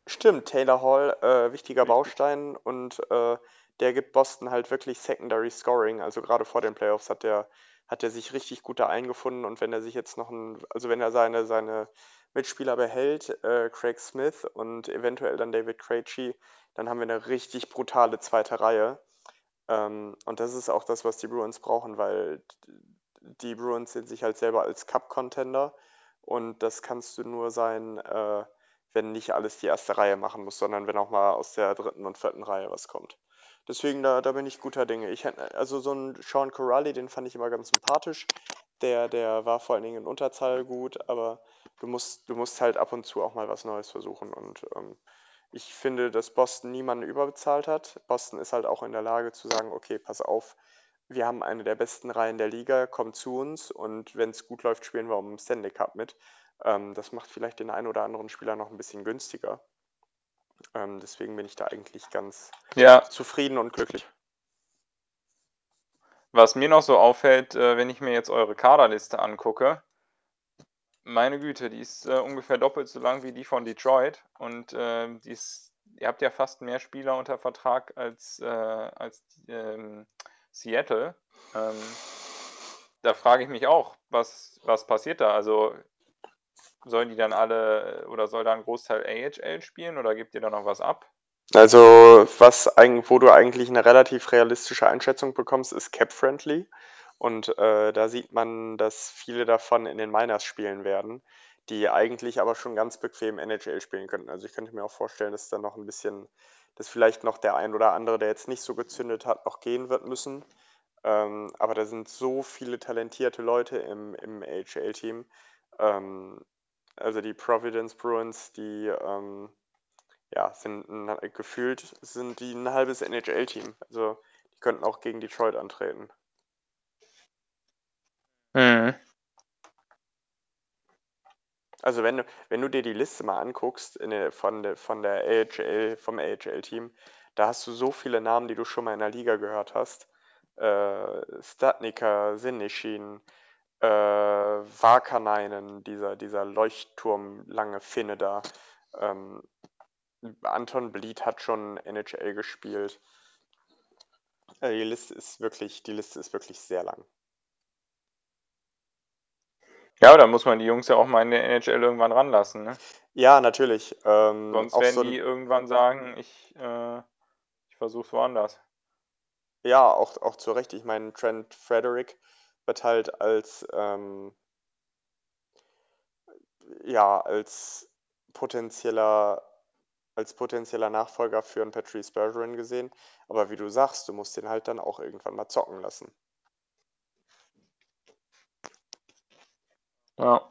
Stimmt, Taylor Hall, äh, wichtiger Baustein und äh, der gibt Boston halt wirklich Secondary Scoring. Also gerade vor den Playoffs hat der, hat er sich richtig gut da eingefunden und wenn er sich jetzt noch ein, also wenn er seine, seine Mitspieler behält, äh, Craig Smith und eventuell dann David Krejci, dann haben wir eine richtig brutale zweite Reihe. Ähm, und das ist auch das, was die Bruins brauchen, weil die Bruins sehen sich halt selber als Cup-Contender und das kannst du nur sein, äh, wenn nicht alles die erste Reihe machen muss, sondern wenn auch mal aus der dritten und vierten Reihe was kommt. Deswegen, da, da bin ich guter Dinge. Ich, also so ein Sean Corrali, den fand ich immer ganz sympathisch. Der, der war vor allen Dingen in Unterzahl gut, aber du musst, du musst halt ab und zu auch mal was Neues versuchen. Und ähm, ich finde, dass Boston niemanden überbezahlt hat. Boston ist halt auch in der Lage zu sagen, okay, pass auf, wir haben eine der besten Reihen der Liga, komm zu uns und wenn es gut läuft, spielen wir um Stanley Cup mit. Ähm, das macht vielleicht den einen oder anderen Spieler noch ein bisschen günstiger. Ähm, deswegen bin ich da eigentlich ganz Ja, zufrieden und glücklich. Was mir noch so auffällt, äh, wenn ich mir jetzt eure Kaderliste angucke, meine Güte, die ist äh, ungefähr doppelt so lang wie die von Detroit und äh, die ist, ihr habt ja fast mehr Spieler unter Vertrag als, äh, als ähm, Seattle. Ähm, da frage ich mich auch, was, was passiert da? Also sollen die dann alle oder soll da ein Großteil AHL spielen oder gibt ihr da noch was ab? Also, was wo du eigentlich eine relativ realistische Einschätzung bekommst, ist Cap-Friendly. Und äh, da sieht man, dass viele davon in den Miners spielen werden, die eigentlich aber schon ganz bequem NHL spielen könnten. Also ich könnte mir auch vorstellen, dass da noch ein bisschen, dass vielleicht noch der ein oder andere, der jetzt nicht so gezündet hat, noch gehen wird müssen. Ähm, aber da sind so viele talentierte Leute im, im AHL-Team. Ähm, also die Providence Bruins, die ähm, ja, sind ein, gefühlt sind die ein halbes NHL-Team. Also die könnten auch gegen Detroit antreten. Mhm. Also wenn du, wenn du dir die Liste mal anguckst der, von, der, von der AHL, vom AHL-Team, da hast du so viele Namen, die du schon mal in der Liga gehört hast. Äh, Statnika, Sinishin, äh, Vakanainen, dieser, dieser Leuchtturm lange Finne da. Ähm, Anton Blied hat schon NHL gespielt. Äh, die Liste ist wirklich, die Liste ist wirklich sehr lang. Ja, da muss man die Jungs ja auch mal in der NHL irgendwann ranlassen, ne? Ja, natürlich. Ähm, Sonst werden so die irgendwann sagen, ich, äh, ich versuch's woanders. Ja, auch, auch zu Recht. Ich meine, Trent Frederick wird halt als, ähm, ja, als potenzieller, als potenzieller Nachfolger für einen Patrice Bergeron gesehen. Aber wie du sagst, du musst den halt dann auch irgendwann mal zocken lassen. Ja.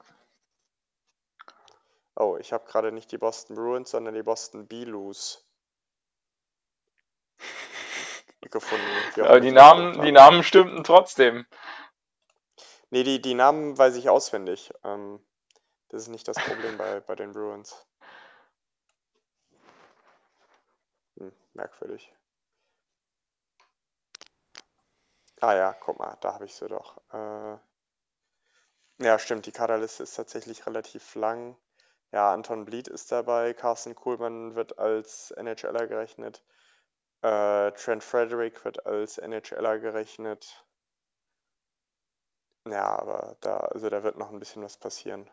Oh, ich habe gerade nicht die Boston Bruins, sondern die Boston Bealoos *laughs* gefunden. Aber die Namen, die Namen stimmten trotzdem. Nee, die, die Namen weiß ich auswendig. Ähm, das ist nicht das Problem bei, bei den Bruins. Hm, merkwürdig. Ah ja, guck mal, da habe ich sie doch. Äh, ja, stimmt, die Kaderliste ist tatsächlich relativ lang. Ja, Anton Blied ist dabei, Carsten Kohlmann wird als NHLer gerechnet, äh, Trent Frederick wird als NHLer gerechnet. Ja, aber da, also da wird noch ein bisschen was passieren.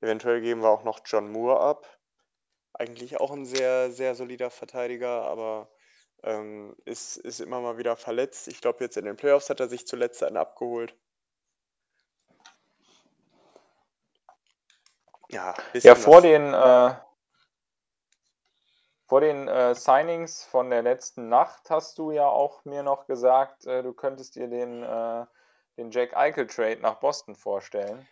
Eventuell geben wir auch noch John Moore ab. Eigentlich auch ein sehr, sehr solider Verteidiger, aber ähm, ist, ist immer mal wieder verletzt. Ich glaube, jetzt in den Playoffs hat er sich zuletzt einen abgeholt. Ja, Ja, vor den, äh, vor den äh, Signings von der letzten Nacht hast du ja auch mir noch gesagt, äh, du könntest dir den, äh, den Jack Eichel Trade nach Boston vorstellen.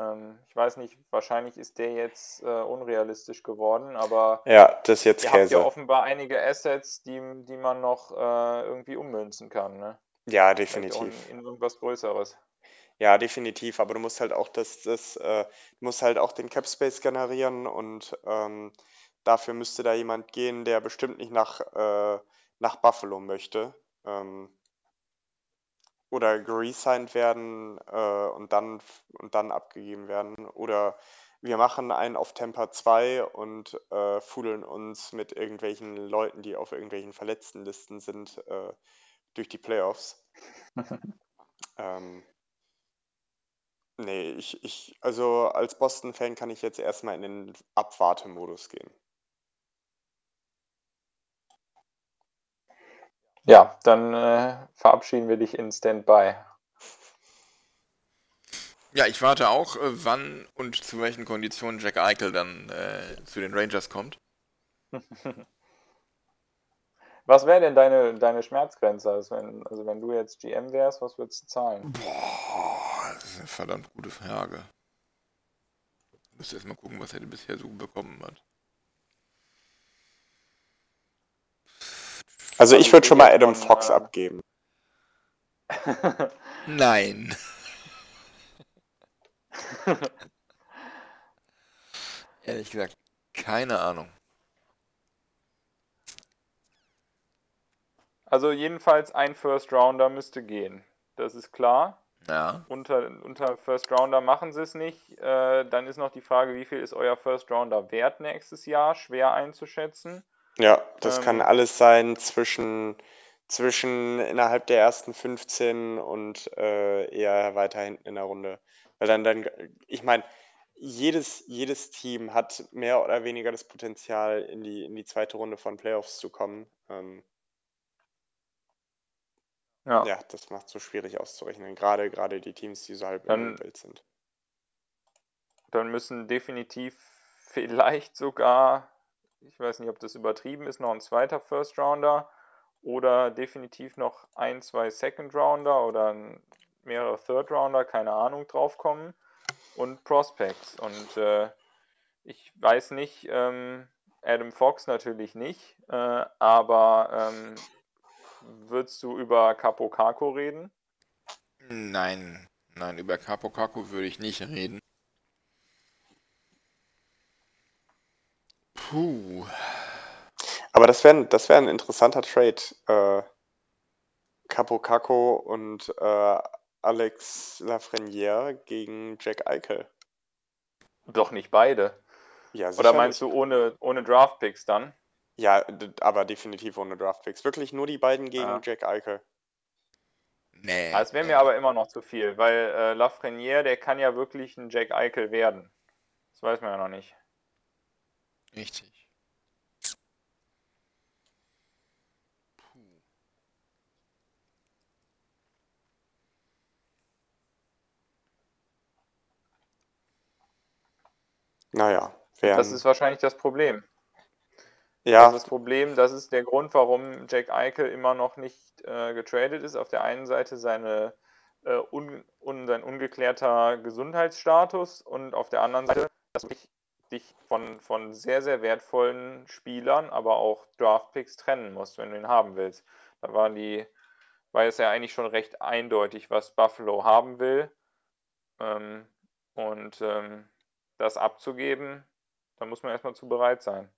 Ähm, ich weiß nicht, wahrscheinlich ist der jetzt äh, unrealistisch geworden, aber Ja, das ist jetzt ihr habt ja Käse. offenbar einige Assets, die, die man noch äh, irgendwie ummünzen kann, ne? Ja, auch in, definitiv. in irgendwas Größeres. Ja, definitiv, aber du musst halt auch das, das, äh, musst halt auch den Cap Space generieren und ähm, dafür müsste da jemand gehen, der bestimmt nicht nach, äh, nach Buffalo möchte. Ähm, oder geresigned werden äh, und, dann, und dann abgegeben werden. Oder wir machen einen auf Temper 2 und äh, fudeln uns mit irgendwelchen Leuten, die auf irgendwelchen Verletztenlisten sind, äh, durch die Playoffs. *laughs* ähm, nee, ich, ich, also als Boston-Fan kann ich jetzt erstmal in den Abwartemodus gehen. Ja, dann äh, verabschieden wir dich in Standby. Ja, ich warte auch, äh, wann und zu welchen Konditionen Jack Eichel dann äh, zu den Rangers kommt. *laughs* Was wäre denn deine, deine Schmerzgrenze? Also wenn, also wenn du jetzt GM wärst, was würdest du zahlen? Boah, das ist eine verdammt gute Frage. Ich müsste erst mal gucken, was er bisher so bekommen hat. Also ich würde schon mal Adam Fox abgeben. *laughs* Nein. *laughs* Ehrlich gesagt, keine Ahnung. Also jedenfalls ein First Rounder müsste gehen. Das ist klar. Ja. Unter, unter First Rounder machen sie es nicht. Äh, dann ist noch die Frage, wie viel ist euer First Rounder wert nächstes Jahr? Schwer einzuschätzen. Ja, das Ähm, kann alles sein zwischen, zwischen innerhalb der ersten 15 und äh, eher weiter hinten in der Runde. Weil dann, dann, ich meine, jedes, jedes Team hat mehr oder weniger das Potenzial, in die, in die zweite Runde von Playoffs zu kommen. Ähm, Ja. ja, das macht so schwierig auszurechnen. Gerade, gerade die Teams, die so halb Dann- im Bild sind. Dann müssen definitiv *laughs* vielleicht sogar, ich weiß nicht, ob das übertrieben ist, noch ein zweiter First Rounder oder definitiv noch ein, zwei Second Rounder oder mehrere Third Rounder, keine Ahnung, draufkommen und Prospects. Und äh, ich weiß nicht, ähm, Adam Fox natürlich nicht, äh, aber ähm, würdest du über Capo Caco reden? Nein, nein, über Capo Caco würde ich nicht reden. Puh. Aber das wäre das wär ein interessanter Trade. Äh, Capo Caco und äh, Alex Lafreniere gegen Jack Eichel. Doch nicht beide. Ja, Oder meinst du ohne, ohne Draft-Picks dann? Ja, aber definitiv ohne Draftpicks. Wirklich nur die beiden gegen Ja. Jack Eichel. Nee. Ah, Es wäre mir aber immer noch zu viel, weil äh, Lafreniere, der kann ja wirklich ein Jack Eichel werden. Das weiß man ja noch nicht. Richtig. Puh. Naja, Das wären, ist wahrscheinlich das Problem. Das ja, ist das Problem, das ist der Grund, warum Jack Eichel immer noch nicht äh, getradet ist. Auf der einen Seite seine, äh, un, un, sein ungeklärter Gesundheitsstatus und auf der anderen Seite, dass du dich, von, von sehr, sehr wertvollen Spielern, aber auch Draftpicks trennen musst, wenn du ihn haben willst. Da waren die, war es ja eigentlich schon recht eindeutig, was Buffalo haben will. Ähm, und ähm, das abzugeben, da muss man erstmal zu bereit sein.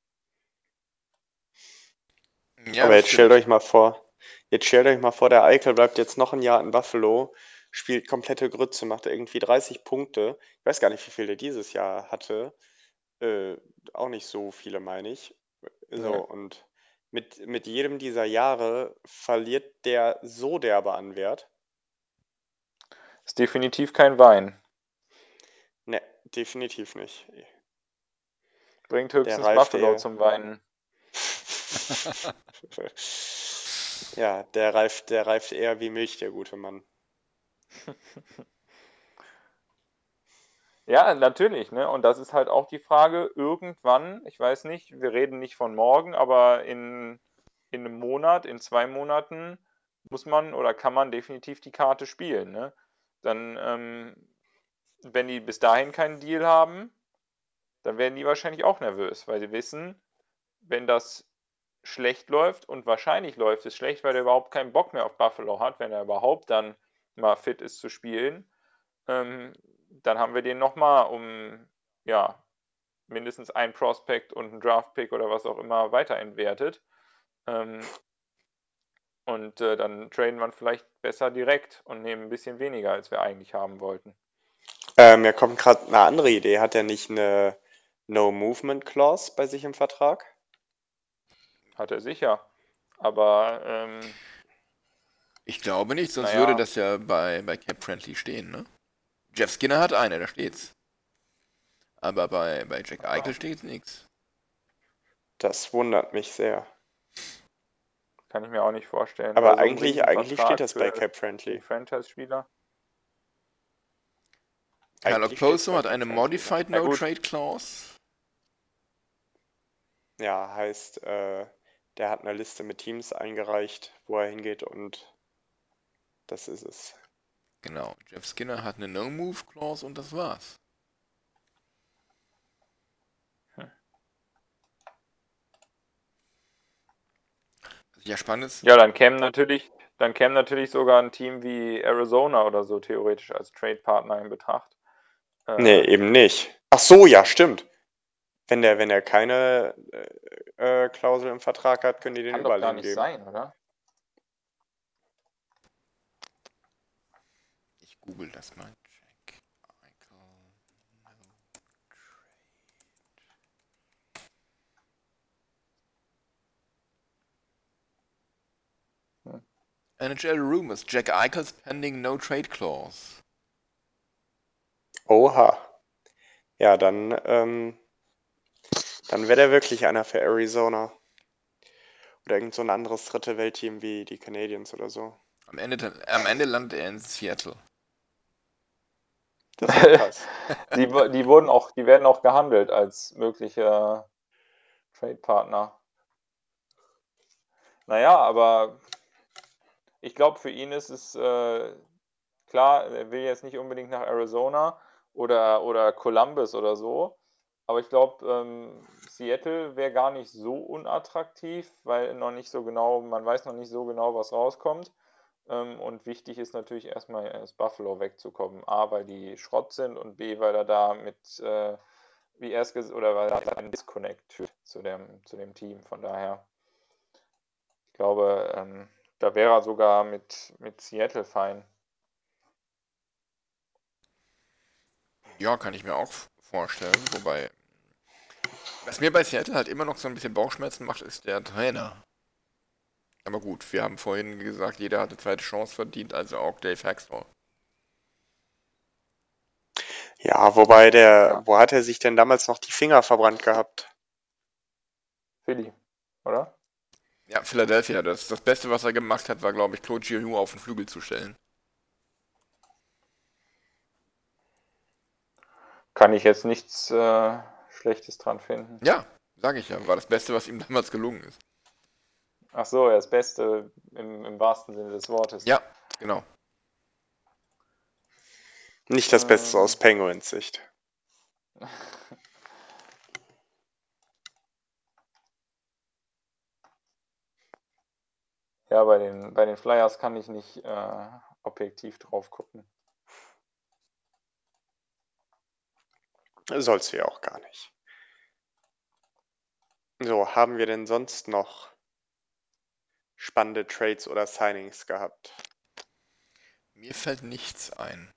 Ja, aber jetzt stellt euch mal vor, jetzt stellt euch mal vor, der Eichel bleibt jetzt noch ein Jahr in Buffalo, spielt komplette Grütze, macht irgendwie 30 Punkte. Ich weiß gar nicht, wie viel der dieses Jahr hatte. Äh, auch nicht so viele, meine ich. So, Nee. und mit, mit jedem dieser Jahre verliert der so derbe an Wert. Ist definitiv kein Wein. Ne, definitiv nicht. Bringt höchstens Buffalo der- zum Weinen. *laughs* ja, der reift, der reift eher wie Milch, der gute Mann. *laughs* Ja, natürlich, ne? Und das ist halt auch die Frage, irgendwann, ich weiß nicht, wir reden nicht von morgen, aber in, in einem Monat, in zwei Monaten muss man oder kann man definitiv die Karte spielen, ne? Dann, ähm, wenn die bis dahin keinen Deal haben, dann werden die wahrscheinlich auch nervös, weil sie wissen, wenn das schlecht läuft und wahrscheinlich läuft es schlecht, weil er überhaupt keinen Bock mehr auf Buffalo hat, wenn er überhaupt dann mal fit ist zu spielen, ähm, dann haben wir den nochmal um, ja, mindestens ein Prospect und ein Draft-Pick oder was auch immer weiter entwertet. Ähm, und äh, dann traden wir vielleicht besser direkt und nehmen ein bisschen weniger, als wir eigentlich haben wollten. Äh, mir kommt gerade eine andere Idee. Hat er nicht eine No-Movement-Clause bei sich im Vertrag? Hat er sicher. Aber ähm, Ich glaube nicht, sonst Naja. würde das ja bei, bei Cap Friendly stehen, ne? Jeff Skinner hat eine, da steht's. Aber bei, bei Jack Eichel steht nichts. Das wundert mich sehr. kann ich mir auch nicht vorstellen. Aber Bei so einem eigentlich, eigentlich Vertrag steht das bei Cap Friendly. Franchise-Spieler. Okposo bei hat eine. Modified Ja. No-Trade Clause. Ja, heißt, äh, der hat eine Liste mit Teams eingereicht, wo er hingeht und das ist es. Genau. Jeff Skinner hat eine No-Move Clause und das war's. Was ja spannend ist, Ja, dann käme natürlich, dann käme natürlich sogar ein Team wie Arizona oder so theoretisch als Trade-Partner in Betracht. Äh, Nee, eben nicht. Ach so, ja, stimmt. Wenn der, wenn er keine äh, äh, Klausel im Vertrag hat, können die den kann doch gar überall nicht hingeben. sein, oder? Google das mal. Jack Eichel, no trade. NHL Rumors, Jack Eichels pending no trade clause. Oha. Ja, dann, ähm, dann wäre der wirklich einer für Arizona. Oder irgend so ein anderes dritte Weltteam wie die Canadiens oder so. Am Ende, am Ende landet er in Seattle. Das ist krass. *laughs* Die, die wurden auch, die werden auch gehandelt als möglicher Trade-Partner. Naja, aber ich glaube, für ihn ist es äh, klar, er will jetzt nicht unbedingt nach Arizona oder, oder Columbus oder so. Aber ich glaube, ähm, Seattle wäre gar nicht so unattraktiv, weil noch nicht so genau, man weiß noch nicht so genau, was rauskommt. Ähm, und wichtig ist natürlich erstmal aus Buffalo wegzukommen. A, weil die Schrott sind und B, weil er da mit, äh, wie es ges- oder weil er einen Disconnect führt zu dem, zu dem Team. Von daher, ich glaube, ähm, da wäre er sogar mit, mit Seattle fein. Ja, kann ich mir auch vorstellen. Wobei, was mir bei Seattle halt immer noch so ein bisschen Bauchschmerzen macht, ist der Trainer. Aber gut, wir haben vorhin gesagt, jeder hat eine zweite Chance verdient, also auch Dave Haxtell. Ja, wobei der, wo hat er sich denn damals noch die Finger verbrannt gehabt? Philly, oder? Ja, Philadelphia, das, das Beste, was er gemacht hat, war, glaube ich, Claude Giroux auf den Flügel zu stellen. Kann ich jetzt nichts äh, Schlechtes dran finden. Ja, sage ich ja, war das Beste, was ihm damals gelungen ist. Ach so, ja, das Beste im, im wahrsten Sinne des Wortes. Ja, genau. Nicht das Beste Ähm. aus Penguins Sicht. *laughs* Ja, bei den, bei den Flyers kann ich nicht äh, objektiv drauf gucken. Sollst du ja auch gar nicht. So, haben wir denn sonst noch spannende Trades oder Signings gehabt? Mir fällt nichts ein.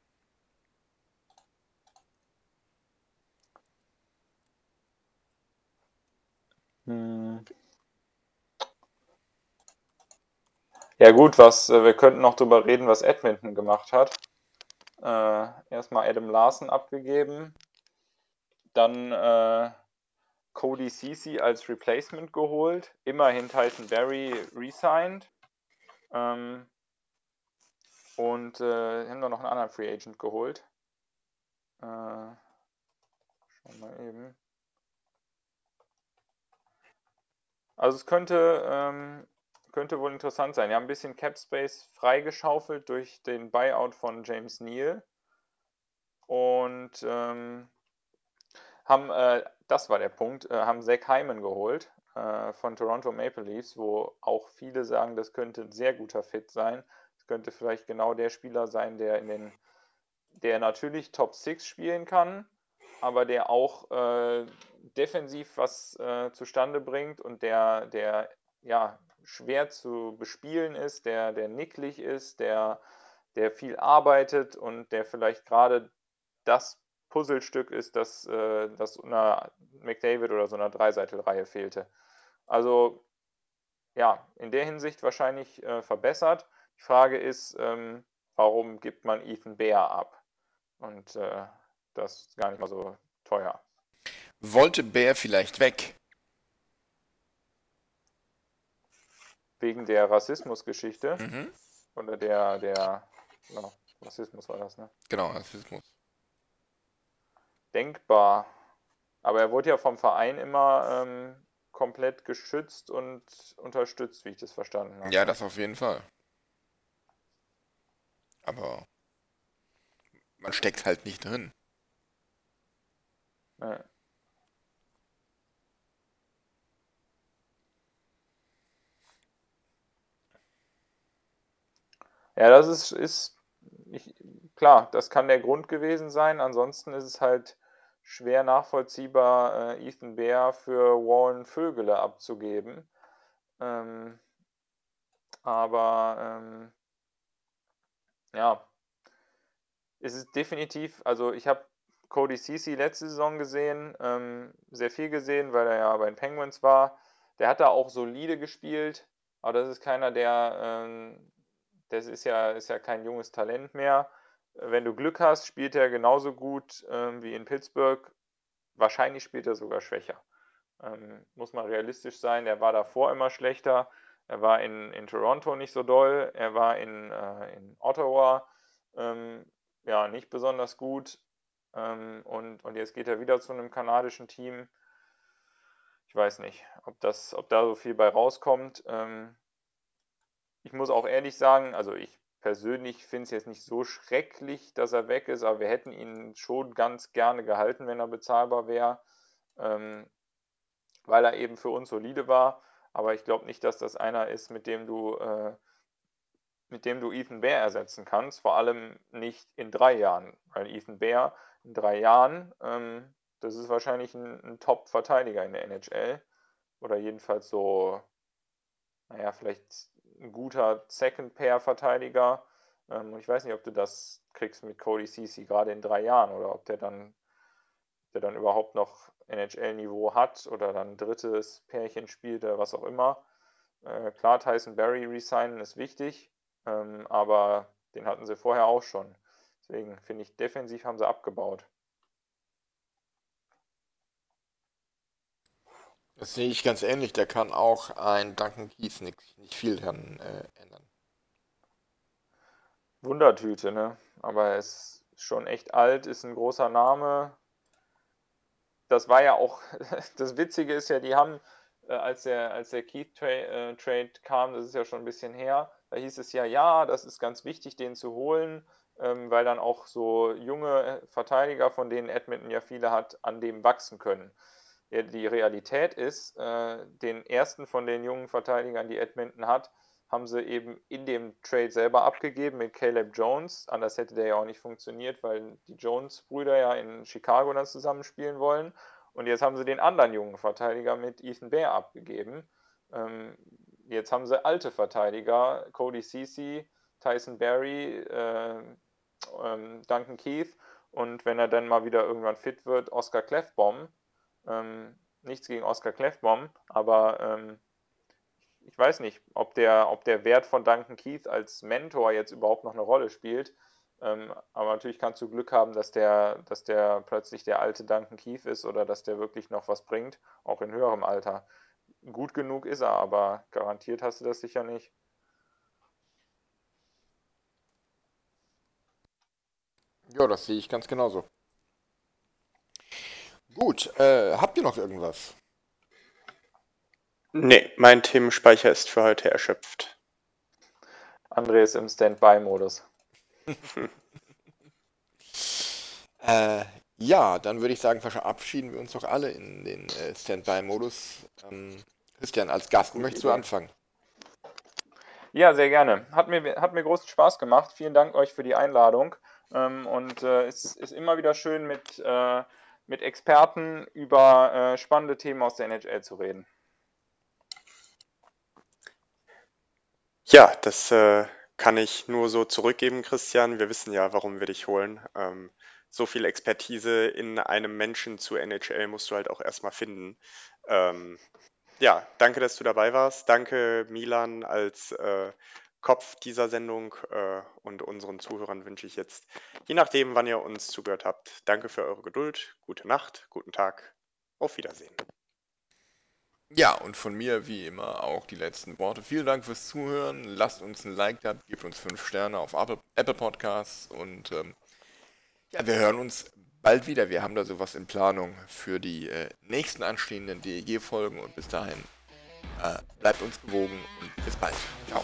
Hm. Ja gut, was äh, wir könnten noch drüber reden, was Edmonton gemacht hat. Äh, erstmal Adam Larson abgegeben, dann äh, Cody Ceci als Replacement geholt, immerhin Tyson Berry resigned ähm, und äh, haben wir noch einen anderen Free Agent geholt. Äh, wir eben. Also es könnte, ähm, könnte wohl interessant sein. Die haben ein bisschen Cap Space freigeschaufelt durch den Buyout von James Neal. Und ähm, haben, äh, das war der Punkt, äh, haben Zach Hyman geholt äh, von Toronto Maple Leafs, wo auch viele sagen, das könnte ein sehr guter Fit sein. Das könnte vielleicht genau der Spieler sein, der in den, der natürlich Top 6 spielen kann, aber der auch äh, defensiv was äh, zustande bringt und der, der ja schwer zu bespielen ist, der, der nicklig ist, der, der viel arbeitet und der vielleicht gerade das Puzzlestück ist, das, äh, das einer McDavid oder so einer Dreiseitelreihe fehlte. Also ja, in der Hinsicht wahrscheinlich äh, verbessert. Die Frage ist, ähm, warum gibt man Ethan Bear ab? Und äh, das ist gar nicht mal so teuer. Wollte Bär vielleicht weg? Wegen der Rassismusgeschichte Mhm. oder der, der, ja, Rassismus war das, ne? Genau, Rassismus. Denkbar. Aber er wurde ja vom Verein immer ähm, komplett geschützt und unterstützt, wie ich das verstanden habe. Ja, das auf jeden Fall. Aber man steckt halt nicht drin. Ja. Ja, das ist, ist klar, das kann der Grund gewesen sein. Ansonsten ist es halt schwer nachvollziehbar, äh, Ethan Bear für Warren Vögele abzugeben. Ähm, aber ähm, ja, es ist definitiv, also ich habe Cody Ceci letzte Saison gesehen, ähm, sehr viel gesehen, weil er ja bei den Penguins war. Der hat da auch solide gespielt, aber das ist keiner, der, ähm, das ist ja, ist ja kein junges Talent mehr. Wenn du Glück hast, spielt er genauso gut ähm, wie in Pittsburgh. Wahrscheinlich spielt er sogar schwächer. Ähm, muss man realistisch sein. Er war davor immer schlechter. Er war in, in Toronto nicht so doll. Er war in, äh, in Ottawa ähm, ja, nicht besonders gut. Ähm, und, und jetzt geht er wieder zu einem kanadischen Team. Ich weiß nicht, ob, das, ob da so viel bei rauskommt. Ähm, ich muss auch ehrlich sagen, also ich persönlich finde es jetzt nicht so schrecklich, dass er weg ist, aber wir hätten ihn schon ganz gerne gehalten, wenn er bezahlbar wäre, ähm, weil er eben für uns solide war. Aber ich glaube nicht, dass das einer ist, mit dem du äh, mit dem du Ethan Bear ersetzen kannst, vor allem nicht in drei Jahren, weil Ethan Bear in drei Jahren, ähm, das ist wahrscheinlich ein, ein Top-Verteidiger in der NHL oder jedenfalls so, naja, vielleicht ein guter Second-Pair-Verteidiger. Ähm, ich weiß nicht, ob du das kriegst mit Cody Ceci gerade in drei Jahren oder ob der dann, der dann überhaupt noch NHL-Niveau hat oder dann drittes Pärchen spielt oder was auch immer. Äh, klar, Tyson Berry resignen ist wichtig, ähm, aber den hatten sie vorher auch schon. Deswegen finde ich, defensiv haben sie abgebaut. Das sehe ich ganz ähnlich. Der kann auch ein Duncan Keith nicht, nicht viel daran äh, ändern. Wundertüte, ne? Aber er ist schon echt alt, ist ein großer Name. Das war ja auch, *laughs* das Witzige ist ja, die haben, äh, als der, als der Keith-Trade äh, kam, das ist ja schon ein bisschen her, da hieß es ja, ja, das ist ganz wichtig, den zu holen, ähm, weil dann auch so junge Verteidiger, von denen Edmonton ja viele hat, an dem wachsen können. Die Realität ist, äh, den ersten von den jungen Verteidigern, die Edmonton hat, haben sie eben in dem Trade selber abgegeben mit Caleb Jones. Anders hätte der ja auch nicht funktioniert, weil die Jones-Brüder ja in Chicago dann zusammenspielen wollen. Und jetzt haben sie den anderen jungen Verteidiger mit Ethan Bear abgegeben. Ähm, Jetzt haben sie alte Verteidiger, Cody Ceci, Tyson Berry, äh, ähm, Duncan Keith und wenn er dann mal wieder irgendwann fit wird, Oscar Clefbaum. Ähm, nichts gegen Oscar Clefbaum, aber ähm, ich weiß nicht, ob der, ob der Wert von Duncan Keith als Mentor jetzt überhaupt noch eine Rolle spielt. Ähm, aber natürlich kannst du Glück haben, dass der, dass der plötzlich der alte Duncan Keith ist oder dass der wirklich noch was bringt, auch in höherem Alter gut genug ist er, aber garantiert hast du das sicher nicht. Ja, das sehe ich ganz genauso. Gut, äh, habt ihr noch irgendwas? Nee, mein Themenspeicher ist für heute erschöpft. André ist im Standby-Modus. *laughs* äh, ja, dann würde ich sagen, verabschieden wir uns doch alle in den äh, Standby-Modus. Ähm, Christian, als Gast möchtest du anfangen? Ja, sehr gerne. Hat mir, hat mir großen Spaß gemacht. Vielen Dank euch für die Einladung. Ähm, und äh, es ist immer wieder schön, mit, äh, mit Experten über äh, spannende Themen aus der NHL zu reden. Ja, das äh, kann ich nur so zurückgeben, Christian. Wir wissen ja, warum wir dich holen. Ähm, so viel Expertise in einem Menschen zu NHL musst du halt auch erstmal finden. Ähm, ja, danke, dass du dabei warst. Danke, Milan, als äh, Kopf dieser Sendung äh, und unseren Zuhörern wünsche ich jetzt, je nachdem, wann ihr uns zugehört habt, danke für eure Geduld, gute Nacht, guten Tag, auf Wiedersehen. Ja, und von mir wie immer auch die letzten Worte. Vielen Dank fürs Zuhören. Lasst uns ein Like da, gebt uns fünf Sterne auf Apple, Apple Podcasts und ähm, ja, wir hören uns bald wieder. Wir haben da sowas in Planung für die äh, nächsten anstehenden DEG-Folgen und bis dahin äh, bleibt uns gewogen und bis bald. Ciao.